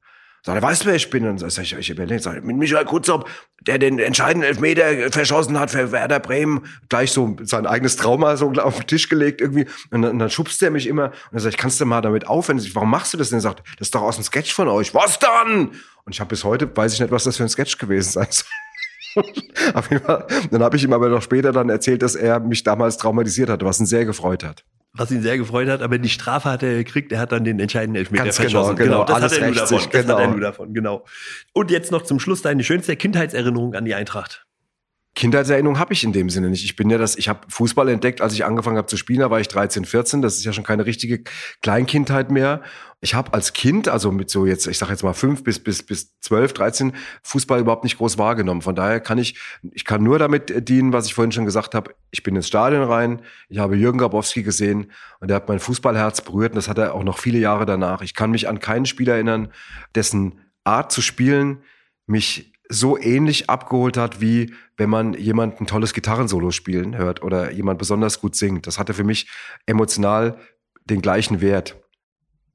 Speaker 2: Sagt er, weißt du, wer ich bin? Und sag ich, ich überlege, sag ich, mit Michael Kutzop, der den entscheidenden Elfmeter verschossen hat für Werder Bremen, gleich so sein eigenes Trauma so auf den Tisch gelegt irgendwie. Und dann, und dann schubst er mich immer. Und dann sag ich, kannst du mal damit aufhören? Ich, Warum machst du das denn? Er sagt, das ist doch aus dem Sketch von euch. Was dann? Und ich habe bis heute, weiß ich nicht, was das für ein Sketch gewesen sein soll. [laughs] Auf jeden Fall. Dann habe ich ihm aber noch später dann erzählt, dass er mich damals traumatisiert hatte, was ihn sehr gefreut hat.
Speaker 1: Was ihn sehr gefreut hat, aber die Strafe hat er gekriegt, er hat dann den entscheidenden Elfmeter
Speaker 2: Ganz genau,
Speaker 1: verschossen.
Speaker 2: genau,
Speaker 1: das
Speaker 2: alles
Speaker 1: hat er nur davon. Das hat er
Speaker 2: genau.
Speaker 1: nur davon, genau. Und jetzt noch zum Schluss deine schönste Kindheitserinnerung an die Eintracht.
Speaker 2: Kindheitserinnerung habe ich in dem Sinne nicht. Ich bin ja das, ich habe Fußball entdeckt, als ich angefangen habe zu spielen, da war ich 13, 14. Das ist ja schon keine richtige Kleinkindheit mehr. Ich habe als Kind, also mit so jetzt, ich sage jetzt mal fünf bis bis bis zwölf, 13, Fußball überhaupt nicht groß wahrgenommen. Von daher kann ich, ich kann nur damit dienen, was ich vorhin schon gesagt habe. Ich bin ins Stadion rein, ich habe Jürgen Grabowski gesehen und der hat mein Fußballherz berührt und das hat er auch noch viele Jahre danach. Ich kann mich an keinen Spieler erinnern, dessen Art zu spielen mich so ähnlich abgeholt hat, wie wenn man jemand ein tolles Gitarrensolo spielen hört oder jemand besonders gut singt. Das hatte für mich emotional den gleichen Wert.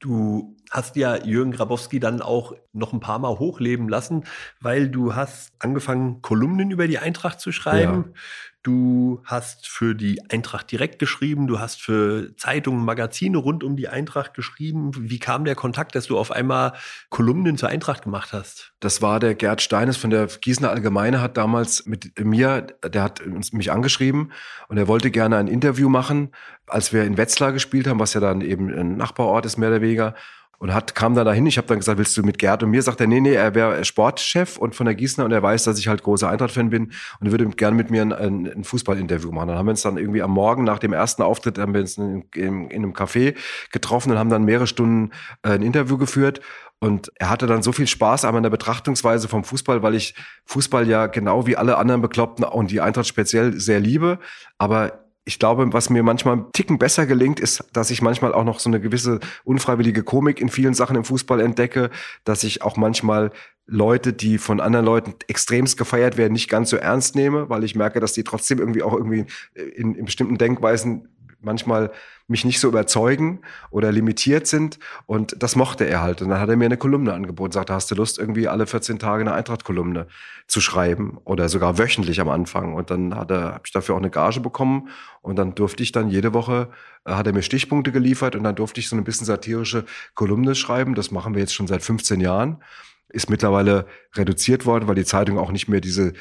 Speaker 1: Du hast ja Jürgen Grabowski dann auch noch ein paar Mal hochleben lassen, weil du hast angefangen, Kolumnen über die Eintracht zu schreiben.
Speaker 2: Ja.
Speaker 1: Du hast für die Eintracht direkt geschrieben, du hast für Zeitungen, Magazine rund um die Eintracht geschrieben. Wie kam der Kontakt, dass du auf einmal Kolumnen zur Eintracht gemacht hast?
Speaker 2: Das war der Gerd Steines von der Gießener Allgemeine, hat damals mit mir, der hat mich angeschrieben und er wollte gerne ein Interview machen, als wir in Wetzlar gespielt haben, was ja dann eben ein Nachbarort ist, mehr oder weniger. Und hat, kam dann dahin, ich habe dann gesagt, willst du mit Gerd? Und mir sagt er, nee, nee, er wäre Sportchef und von der Gießener und er weiß, dass ich halt großer Eintracht-Fan bin und würde gerne mit mir ein, ein, ein Fußballinterview machen. Dann haben wir uns dann irgendwie am Morgen nach dem ersten Auftritt haben wir uns in, in, in einem Café getroffen und haben dann mehrere Stunden äh, ein Interview geführt. Und er hatte dann so viel Spaß an meiner Betrachtungsweise vom Fußball, weil ich Fußball ja genau wie alle anderen Bekloppten und die Eintracht speziell sehr liebe. Aber ich glaube, was mir manchmal einen Ticken besser gelingt, ist, dass ich manchmal auch noch so eine gewisse unfreiwillige Komik in vielen Sachen im Fußball entdecke, dass ich auch manchmal Leute, die von anderen Leuten extremst gefeiert werden, nicht ganz so ernst nehme, weil ich merke, dass die trotzdem irgendwie auch irgendwie in, in bestimmten Denkweisen manchmal mich nicht so überzeugen oder limitiert sind. Und das mochte er halt. Und dann hat er mir eine Kolumne angeboten, sagte, hast du Lust, irgendwie alle 14 Tage eine Eintracht-Kolumne zu schreiben oder sogar wöchentlich am Anfang. Und dann hat er, habe ich dafür auch eine Gage bekommen. Und dann durfte ich dann jede Woche, äh, hat er mir Stichpunkte geliefert und dann durfte ich so ein bisschen satirische Kolumne schreiben. Das machen wir jetzt schon seit 15 Jahren. Ist mittlerweile reduziert worden, weil die Zeitung auch nicht mehr diese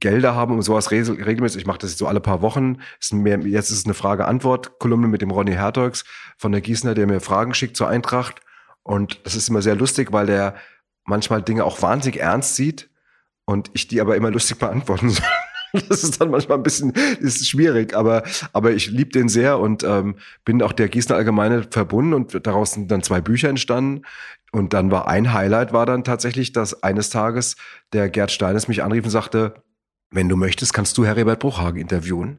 Speaker 2: Gelder haben, um sowas regel- regelmäßig. Ich mache das jetzt so alle paar Wochen. Ist mehr, jetzt ist es eine Frage-Antwort-Kolumne mit dem Ronny Hertogs von der Gießener, der mir Fragen schickt zur Eintracht. Und das ist immer sehr lustig, weil der manchmal Dinge auch wahnsinnig ernst sieht und ich die aber immer lustig [laughs] beantworten soll. Das ist dann manchmal ein bisschen ist schwierig, aber, aber ich liebe den sehr und ähm, bin auch der Gießener Allgemeine verbunden und daraus sind dann zwei Bücher entstanden. Und dann war ein Highlight war dann tatsächlich, dass eines Tages der Gerd Steines mich anrief und sagte, wenn du möchtest, kannst du Heribert Bruchhagen interviewen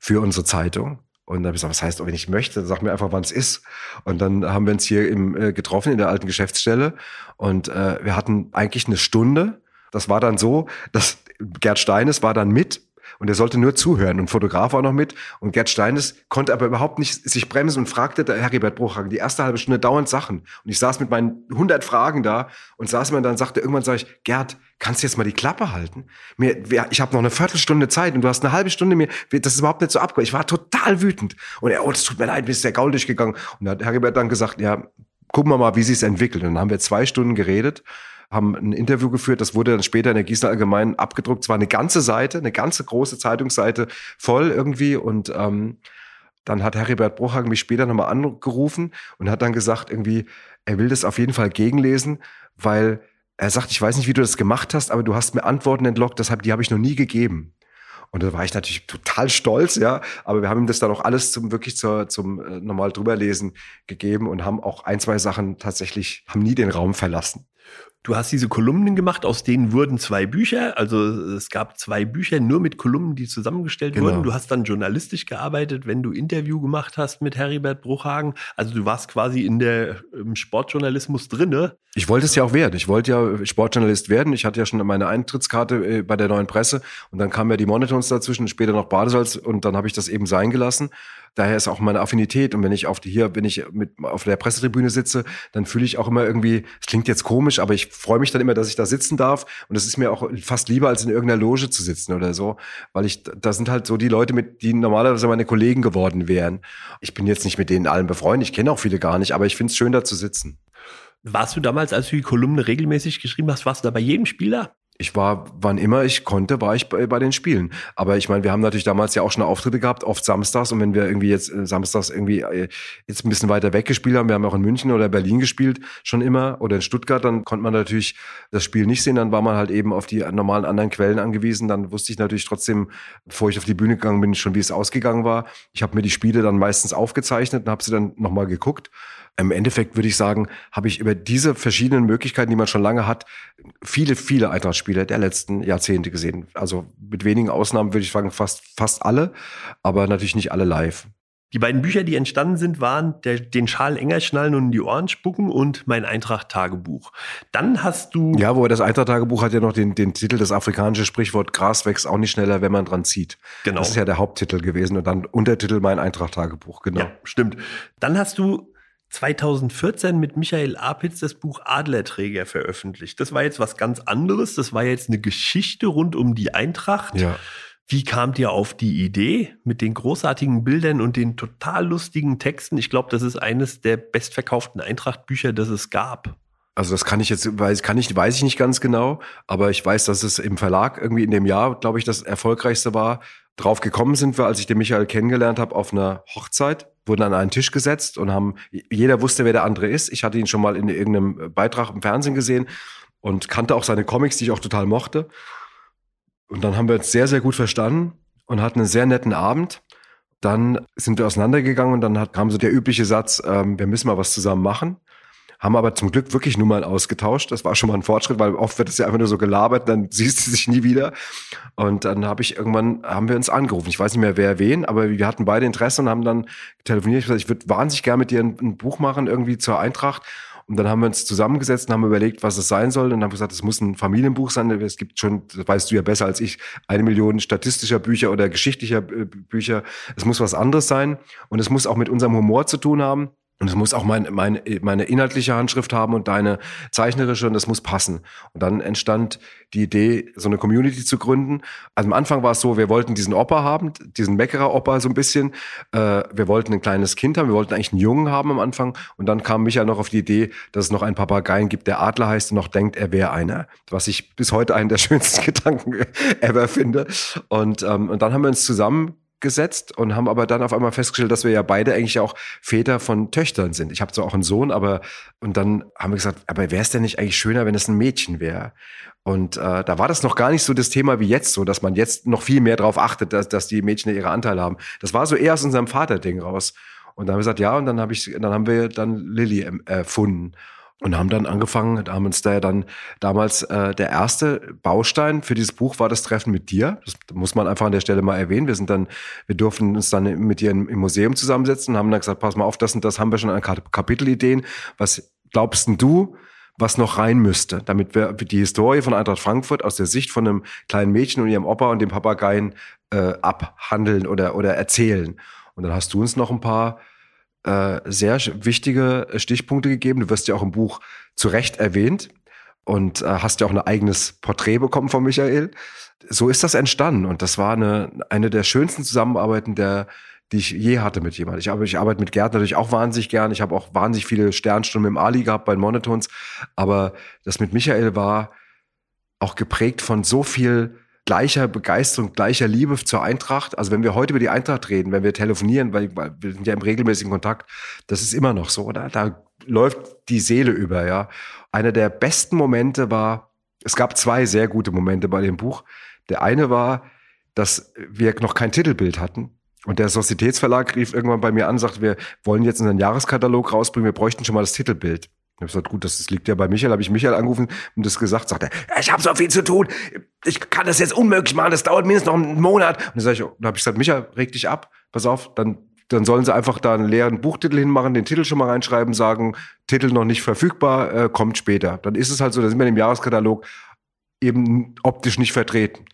Speaker 2: für unsere Zeitung. Und dann habe ich gesagt, was heißt, wenn ich möchte, dann sag mir einfach, wann es ist. Und dann haben wir uns hier im, äh, getroffen in der alten Geschäftsstelle und äh, wir hatten eigentlich eine Stunde. Das war dann so, dass Gerd Steines war dann mit und er sollte nur zuhören und Fotograf war noch mit und Gerd Steines konnte aber überhaupt nicht sich bremsen und fragte der Heribert Bruchhagen die erste halbe Stunde dauernd Sachen und ich saß mit meinen 100 Fragen da und saß mir und dann sagte irgendwann sage ich Gerd kannst du jetzt mal die Klappe halten mir ich habe noch eine Viertelstunde Zeit und du hast eine halbe Stunde mir das ist überhaupt nicht so abgeholt ich war total wütend und er oh das tut mir leid mir ist der Gaul durchgegangen und da hat Heribert dann gesagt ja gucken wir mal wie sich's entwickelt und dann haben wir zwei Stunden geredet haben ein Interview geführt, das wurde dann später in der Gießener Allgemeinen abgedruckt. Es war eine ganze Seite, eine ganze große Zeitungsseite voll irgendwie. Und ähm, dann hat Heribert Bruchhagen mich später nochmal angerufen und hat dann gesagt, irgendwie, er will das auf jeden Fall gegenlesen, weil er sagt, ich weiß nicht, wie du das gemacht hast, aber du hast mir Antworten entlockt, deshalb, die habe ich noch nie gegeben. Und da war ich natürlich total stolz, ja. Aber wir haben ihm das dann auch alles zum wirklich zur, zum äh, normal drüberlesen gegeben und haben auch ein, zwei Sachen tatsächlich, haben nie den Raum verlassen.
Speaker 1: Du hast diese Kolumnen gemacht, aus denen wurden zwei Bücher. Also es gab zwei Bücher nur mit Kolumnen, die zusammengestellt
Speaker 2: Genau.
Speaker 1: wurden. Du hast dann journalistisch gearbeitet, wenn du Interview gemacht hast mit Heribert Bruchhagen. Also du warst quasi in der im Sportjournalismus drinne.
Speaker 2: Ich wollte es ja auch werden. Ich wollte ja Sportjournalist werden. Ich hatte ja schon meine Eintrittskarte äh, bei der neuen Presse und dann kamen ja die Monitors dazwischen, später noch Badesalz und dann habe ich das eben sein gelassen. Daher ist auch meine Affinität und wenn ich auf die hier, wenn ich mit auf der Pressetribüne sitze, dann fühle ich auch immer irgendwie, es klingt jetzt komisch, aber ich freue mich dann immer, dass ich da sitzen darf und es ist mir auch fast lieber als in irgendeiner Loge zu sitzen oder so, weil ich da sind halt so die Leute mit, die normalerweise meine Kollegen geworden wären. Ich bin jetzt nicht mit denen allen befreundet, ich kenne auch viele gar nicht, aber ich finde es schön da zu sitzen.
Speaker 1: Warst du damals, als du die Kolumne regelmäßig geschrieben hast, warst du da bei jedem Spieler?
Speaker 2: Ich war, wann immer ich konnte, war ich bei, bei den Spielen. Aber ich meine, wir haben natürlich damals ja auch schon Auftritte gehabt, oft samstags. Und wenn wir irgendwie jetzt äh, samstags irgendwie äh, jetzt ein bisschen weiter weg gespielt haben, wir haben auch in München oder Berlin gespielt, schon immer, oder in Stuttgart, dann konnte man natürlich das Spiel nicht sehen. Dann war man halt eben auf die normalen anderen Quellen angewiesen. Dann wusste ich natürlich trotzdem, bevor ich auf die Bühne gegangen bin, schon, wie es ausgegangen war. Ich habe mir die Spiele dann meistens aufgezeichnet und habe sie dann nochmal geguckt. Im Endeffekt würde ich sagen, habe ich über diese verschiedenen Möglichkeiten, die man schon lange hat, viele, viele Eintracht-Spieler der letzten Jahrzehnte gesehen. Also mit wenigen Ausnahmen würde ich sagen, fast, fast alle, aber natürlich nicht alle live.
Speaker 1: Die beiden Bücher, die entstanden sind, waren der, den Schal enger schnallen und in die Ohren spucken und mein Eintracht-Tagebuch. Dann hast du
Speaker 2: Ja, wo das Eintracht-Tagebuch hat ja noch den, den Titel, das afrikanische Sprichwort, Gras wächst auch nicht schneller, wenn man dran zieht.
Speaker 1: Genau.
Speaker 2: Das ist ja der Haupttitel gewesen und dann Untertitel mein Eintracht-Tagebuch, genau.
Speaker 1: Ja, stimmt. Dann hast du 2014 mit Michael Apitz das Buch Adlerträger veröffentlicht. Das war jetzt was ganz anderes. Das war jetzt eine Geschichte rund um die Eintracht.
Speaker 2: Ja.
Speaker 1: Wie kamt ihr auf die Idee mit den großartigen Bildern und den total lustigen Texten? Ich glaube, das ist eines der bestverkauften Eintracht-Bücher, das es gab.
Speaker 2: Also das kann ich jetzt, weiß, kann ich, weiß ich nicht ganz genau, aber ich weiß, dass es im Verlag irgendwie in dem Jahr, glaube ich, das erfolgreichste war. Drauf gekommen sind wir, als ich den Michael kennengelernt habe, auf einer Hochzeit, wurden an einen Tisch gesetzt und haben, jeder wusste, wer der andere ist. Ich hatte ihn schon mal in irgendeinem Beitrag im Fernsehen gesehen und kannte auch seine Comics, die ich auch total mochte. Und dann haben wir uns sehr, sehr gut verstanden und hatten einen sehr netten Abend. Dann sind wir auseinandergegangen und dann hat, kam so der übliche Satz, ähm, wir müssen mal was zusammen machen haben aber zum Glück wirklich Nummern ausgetauscht. Das war schon mal ein Fortschritt, weil oft wird es ja einfach nur so gelabert, dann [laughs] siehst du sich nie wieder. Und dann habe ich irgendwann, haben wir uns angerufen. Ich weiß nicht mehr, wer wen, aber wir hatten beide Interesse und haben dann telefoniert. Ich gesagt, ich würde wahnsinnig gerne mit dir ein, ein Buch machen, irgendwie zur Eintracht. Und dann haben wir uns zusammengesetzt und haben überlegt, was es sein soll. Und haben gesagt, es muss ein Familienbuch sein. Es gibt schon, das weißt du ja besser als ich, eine Million statistischer Bücher oder geschichtlicher äh, Bücher. Es muss was anderes sein. Und es muss auch mit unserem Humor zu tun haben. Und es muss auch mein, mein, meine inhaltliche Handschrift haben und deine zeichnerische und das muss passen. Und dann entstand die Idee, so eine Community zu gründen. Also am Anfang war es so, wir wollten diesen Opa haben, diesen Meckerer-Opa so ein bisschen. Äh, wir wollten ein kleines Kind haben, wir wollten eigentlich einen Jungen haben am Anfang. Und dann kam Michael noch auf die Idee, dass es noch einen Papageien gibt, der Adler heißt und noch denkt, er wäre einer. Was ich bis heute einen der [laughs] schönsten Gedanken ever finde. Und, ähm, und dann haben wir uns zusammen gesetzt und haben aber dann auf einmal festgestellt, dass wir ja beide eigentlich auch Väter von Töchtern sind. Ich habe zwar auch einen Sohn, aber und dann haben wir gesagt, aber wäre es denn nicht eigentlich schöner, wenn es ein Mädchen wäre? Und äh, da war das noch gar nicht so das Thema wie jetzt, so dass man jetzt noch viel mehr darauf achtet, dass, dass die Mädchen ihre Anteile haben. Das war so eher aus unserem Vaterding raus. Und dann haben wir gesagt, ja, und dann habe ich, dann haben wir dann Lilly erfunden und haben dann angefangen, da haben uns da ja dann damals äh, der erste Baustein für dieses Buch war das Treffen mit dir. Das muss man einfach an der Stelle mal erwähnen. Wir sind dann, wir durften uns dann mit dir im, Museum zusammensetzen und haben dann gesagt, pass mal auf, das und das haben wir schon an Kapitelideen. Was glaubst denn du, was noch rein müsste, damit wir die Historie von Eintracht Frankfurt aus der Sicht von einem kleinen Mädchen und ihrem Opa und dem Papageien äh, abhandeln oder, oder erzählen. Und dann hast du uns noch ein paar äh, sehr wichtige Stichpunkte gegeben. Du wirst ja auch im Buch zu Recht erwähnt und äh, hast ja auch ein eigenes Porträt bekommen von Michael. So ist das entstanden und das war eine, eine der schönsten Zusammenarbeiten, der, die ich je hatte mit jemandem. Ich, arbeite, ich arbeite mit Gerd natürlich auch wahnsinnig gern. Ich habe auch wahnsinnig viele Sternstunden dem Ali gehabt bei den Monotons. Aber das mit Michael war auch geprägt von so viel gleicher Begeisterung, gleicher Liebe zur Eintracht. Also wenn wir heute über die Eintracht reden, wenn wir telefonieren, weil, weil wir sind ja im regelmäßigen Kontakt, das ist immer noch so, oder? Da läuft die Seele über, ja. Einer der besten Momente war, es gab zwei sehr gute Momente bei dem Buch. Der eine war, dass wir noch kein Titelbild hatten. Und der Societätsverlag rief irgendwann bei mir an, sagt, wir wollen jetzt unseren Jahreskatalog rausbringen, wir bräuchten schon mal das Titelbild. Ich habe gesagt, gut, das, liegt ja bei Michael. Habe ich Michael angerufen und das gesagt, sagt er, ich habe so viel zu tun, ich kann das jetzt unmöglich machen, das dauert mindestens noch einen Monat. Und dann, ich, dann habe ich gesagt, Michael, reg dich ab, pass auf, dann dann sollen sie einfach da einen leeren Buchtitel hinmachen, den Titel schon mal reinschreiben, sagen, Titel noch nicht verfügbar, äh, kommt später. Dann ist es halt so, da sind wir im Jahreskatalog eben optisch nicht vertreten.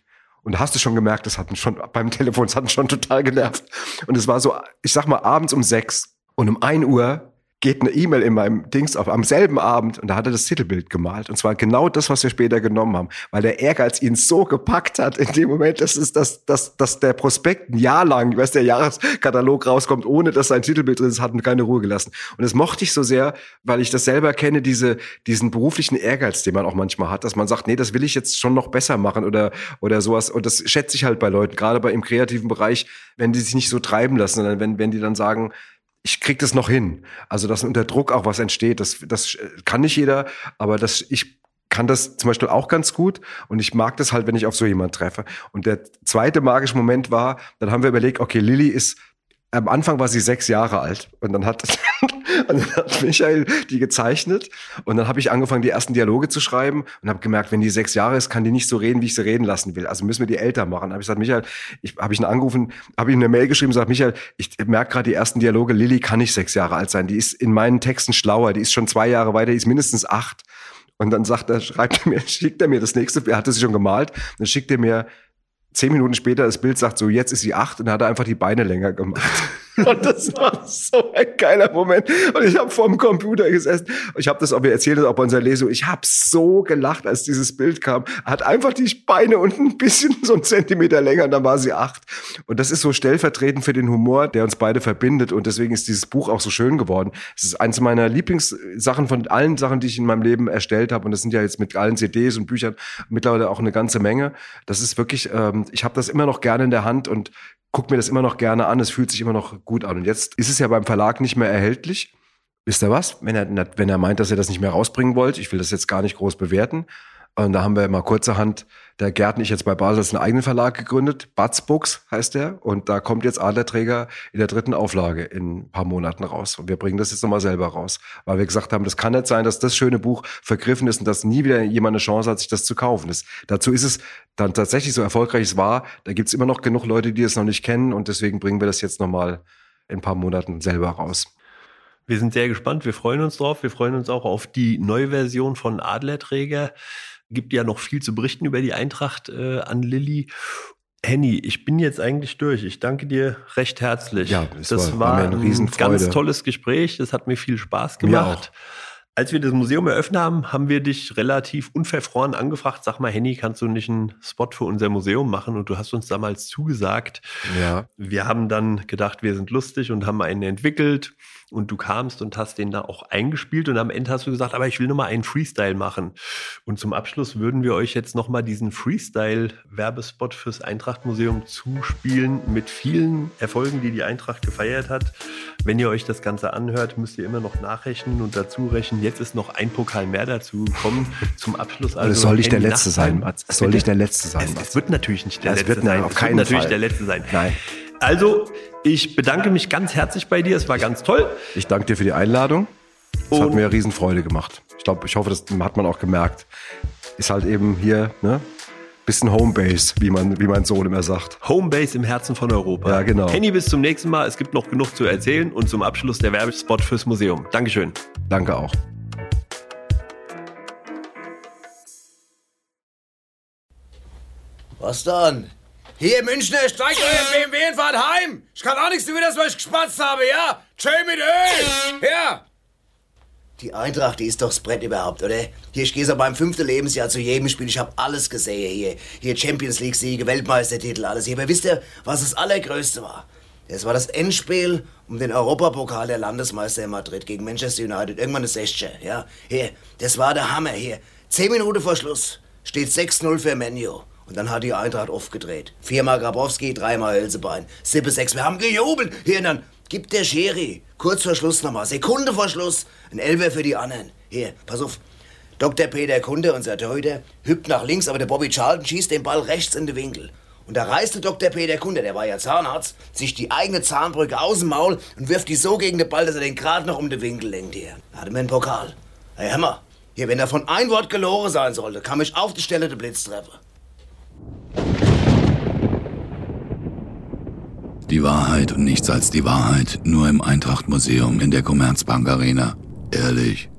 Speaker 2: Und hast du schon gemerkt, das hat mich schon beim Telefon, das hat schon total genervt. Und es war so, ich sag mal, abends um sechs und um ein Uhr geht eine E-Mail in meinem Dings auf am selben Abend und da hat er das Titelbild gemalt. Und zwar genau das, was wir später genommen haben, weil der Ehrgeiz ihn so gepackt hat in dem Moment, dass es dass, dass, dass der Prospekt ein Jahr lang, weiß der Jahreskatalog rauskommt, ohne dass sein Titelbild drin ist, hat mir keine Ruhe gelassen. Und das mochte ich so sehr, weil ich das selber kenne, diese diesen beruflichen Ehrgeiz, den man auch manchmal hat, dass man sagt, nee, das will ich jetzt schon noch besser machen oder oder sowas. Und das schätze ich halt bei Leuten, gerade bei im kreativen Bereich, wenn die sich nicht so treiben lassen, sondern wenn wenn die dann sagen ich krieg das noch hin. Also, dass unter Druck auch was entsteht, das, das kann nicht jeder, aber das, ich kann das zum Beispiel auch ganz gut und ich mag das halt, wenn ich auf so jemand treffe. Und der zweite magische Moment war, dann haben wir überlegt, okay, Lilly ist am Anfang war sie sechs Jahre alt und dann hat, [laughs] und dann hat Michael die gezeichnet und dann habe ich angefangen, die ersten Dialoge zu schreiben und habe gemerkt, wenn die sechs Jahre ist, kann die nicht so reden, wie ich sie reden lassen will. Also müssen wir die älter machen. Habe ich gesagt, Michael, ich habe ich ihn angerufen, habe ihm eine Mail geschrieben, sagt Michael, ich merke gerade die ersten Dialoge, Lilly kann nicht sechs Jahre alt sein. Die ist in meinen Texten schlauer, die ist schon zwei Jahre weiter, die ist mindestens acht. Und dann sagt er, schreibt er mir, [laughs] schickt er mir das nächste, er hatte sie schon gemalt, dann schickt er mir zehn Minuten später das Bild sagt so, jetzt ist sie acht und hat er einfach die Beine länger gemacht. [laughs] Und das war so ein geiler Moment. Und ich habe vor dem Computer gesessen. Ich habe das, ob wir erzählt auch bei unserer Lesung. Ich habe so gelacht, als dieses Bild kam. Er hat einfach die Beine unten ein bisschen so einen Zentimeter länger und dann war sie acht. Und das ist so stellvertretend für den Humor, der uns beide verbindet. Und deswegen ist dieses Buch auch so schön geworden. Es ist eines meiner Lieblingssachen von allen Sachen, die ich in meinem Leben erstellt habe. Und das sind ja jetzt mit allen CDs und Büchern mittlerweile auch eine ganze Menge. Das ist wirklich, ähm, ich habe das immer noch gerne in der Hand und guck mir das immer noch gerne an. Es fühlt sich immer noch gut an. Und jetzt ist es ja beim Verlag nicht mehr erhältlich. Wisst ihr was? Wenn er, wenn er meint, dass er das nicht mehr rausbringen wollte, ich will das jetzt gar nicht groß bewerten. Und da haben wir mal kurzerhand, der Gerd und ich jetzt bei Basel einen eigenen Verlag gegründet. Batz Books heißt der. Und da kommt jetzt Adlerträger in der dritten Auflage in ein paar Monaten raus. Und wir bringen das jetzt nochmal selber raus. Weil wir gesagt haben, das kann nicht sein, dass das schöne Buch vergriffen ist und dass nie wieder jemand eine Chance hat, sich das zu kaufen. Das, dazu ist es dann tatsächlich so erfolgreich es war. Da gibt's immer noch genug Leute, die es noch nicht kennen. Und deswegen bringen wir das jetzt nochmal in ein paar Monaten selber raus.
Speaker 1: Wir sind sehr gespannt. Wir freuen uns drauf. Wir freuen uns auch auf die neue Version von Adlerträger gibt ja noch viel zu berichten über die Eintracht äh, an Lilly. Henny, ich bin jetzt eigentlich durch. Ich danke dir recht herzlich.
Speaker 2: Ja,
Speaker 1: das war, war ein, ein ganz tolles Gespräch. Das hat mir viel Spaß gemacht. Als wir das Museum eröffnet haben, haben wir dich relativ unverfroren angefragt. Sag mal, Henny, kannst du nicht einen Spot für unser Museum machen? Und du hast uns damals zugesagt.
Speaker 2: Ja.
Speaker 1: Wir haben dann gedacht, wir sind lustig und haben einen entwickelt und du kamst und hast den da auch eingespielt und am Ende hast du gesagt, aber ich will nur mal einen Freestyle machen. Und zum Abschluss würden wir euch jetzt noch mal diesen Freestyle-Werbespot fürs Eintracht-Museum zuspielen mit vielen Erfolgen, die die Eintracht gefeiert hat. Wenn ihr euch das Ganze anhört, müsst ihr immer noch nachrechnen und dazu rechnen. Jetzt ist noch ein Pokal mehr dazu gekommen zum Abschluss.
Speaker 2: Also es soll nicht der letzte sein. Es soll nicht der letzte sein.
Speaker 1: Es, es wird natürlich nicht der
Speaker 2: es
Speaker 1: letzte sein.
Speaker 2: Auf
Speaker 1: es
Speaker 2: keinen
Speaker 1: wird natürlich der letzte sein.
Speaker 2: Nein.
Speaker 1: Also, ich bedanke mich ganz herzlich bei dir. Es war ganz toll.
Speaker 2: Ich danke dir für die Einladung. Es hat mir Riesenfreude gemacht. Ich glaube, ich hoffe, das hat man auch gemerkt. Ist halt eben hier, ne? Bisschen Homebase, wie man, wie mein Sohn immer sagt.
Speaker 1: Homebase im Herzen von Europa.
Speaker 2: Ja, genau.
Speaker 1: Henny, bis zum nächsten Mal. Es gibt noch genug zu erzählen und zum Abschluss der Werbespot fürs Museum. Dankeschön.
Speaker 2: Danke auch.
Speaker 8: Was dann? Hier, Münchner, steigt euer BMW und fahrt heim. Ich kann auch nichts dafür, dass ich gespatzt habe, ja? Tschö mit Öl. Ja. Die Eintracht, die ist doch das Brett überhaupt, oder? Hier, ich gehe so beim fünften Lebensjahr zu jedem Spiel. Ich habe alles gesehen hier. Hier Champions League-Siege, Weltmeistertitel, alles hier. Aber wisst ihr, was das Allergrößte war? Das war das Endspiel um den Europapokal der Landesmeister in Madrid gegen Manchester United. Irgendwann das 16. Ja, hier, das war der Hammer hier. Zehn Minuten vor Schluss steht 6-0 für Menu. Und dann hat die Eintracht aufgedreht. Viermal Grabowski, dreimal Hölzebein. Sippe sechs, wir haben gejubelt. Hier, und dann gibt der Schiri kurz vor Schluss nochmal, Sekunde vor Schluss, ein Elfer für die anderen. Hier, pass auf. Dr. Peter Kunde, unser Torhüter, hüpft nach links, aber der Bobby Charlton schießt den Ball rechts in den Winkel. Und da reißt Dr. Peter Kunde, der war ja Zahnarzt, sich die eigene Zahnbrücke aus dem Maul und wirft die so gegen den Ball, dass er den gerade noch um den Winkel lenkt hier. Da hatte mir einen Pokal. Hey, mal, hier, wenn davon ein Wort gelogen sein sollte, kann mich auf die Stelle der Blitz treffen.
Speaker 9: Die Wahrheit und nichts als die Wahrheit, nur im Eintracht Museum in der Commerzbank Arena. Ehrlich,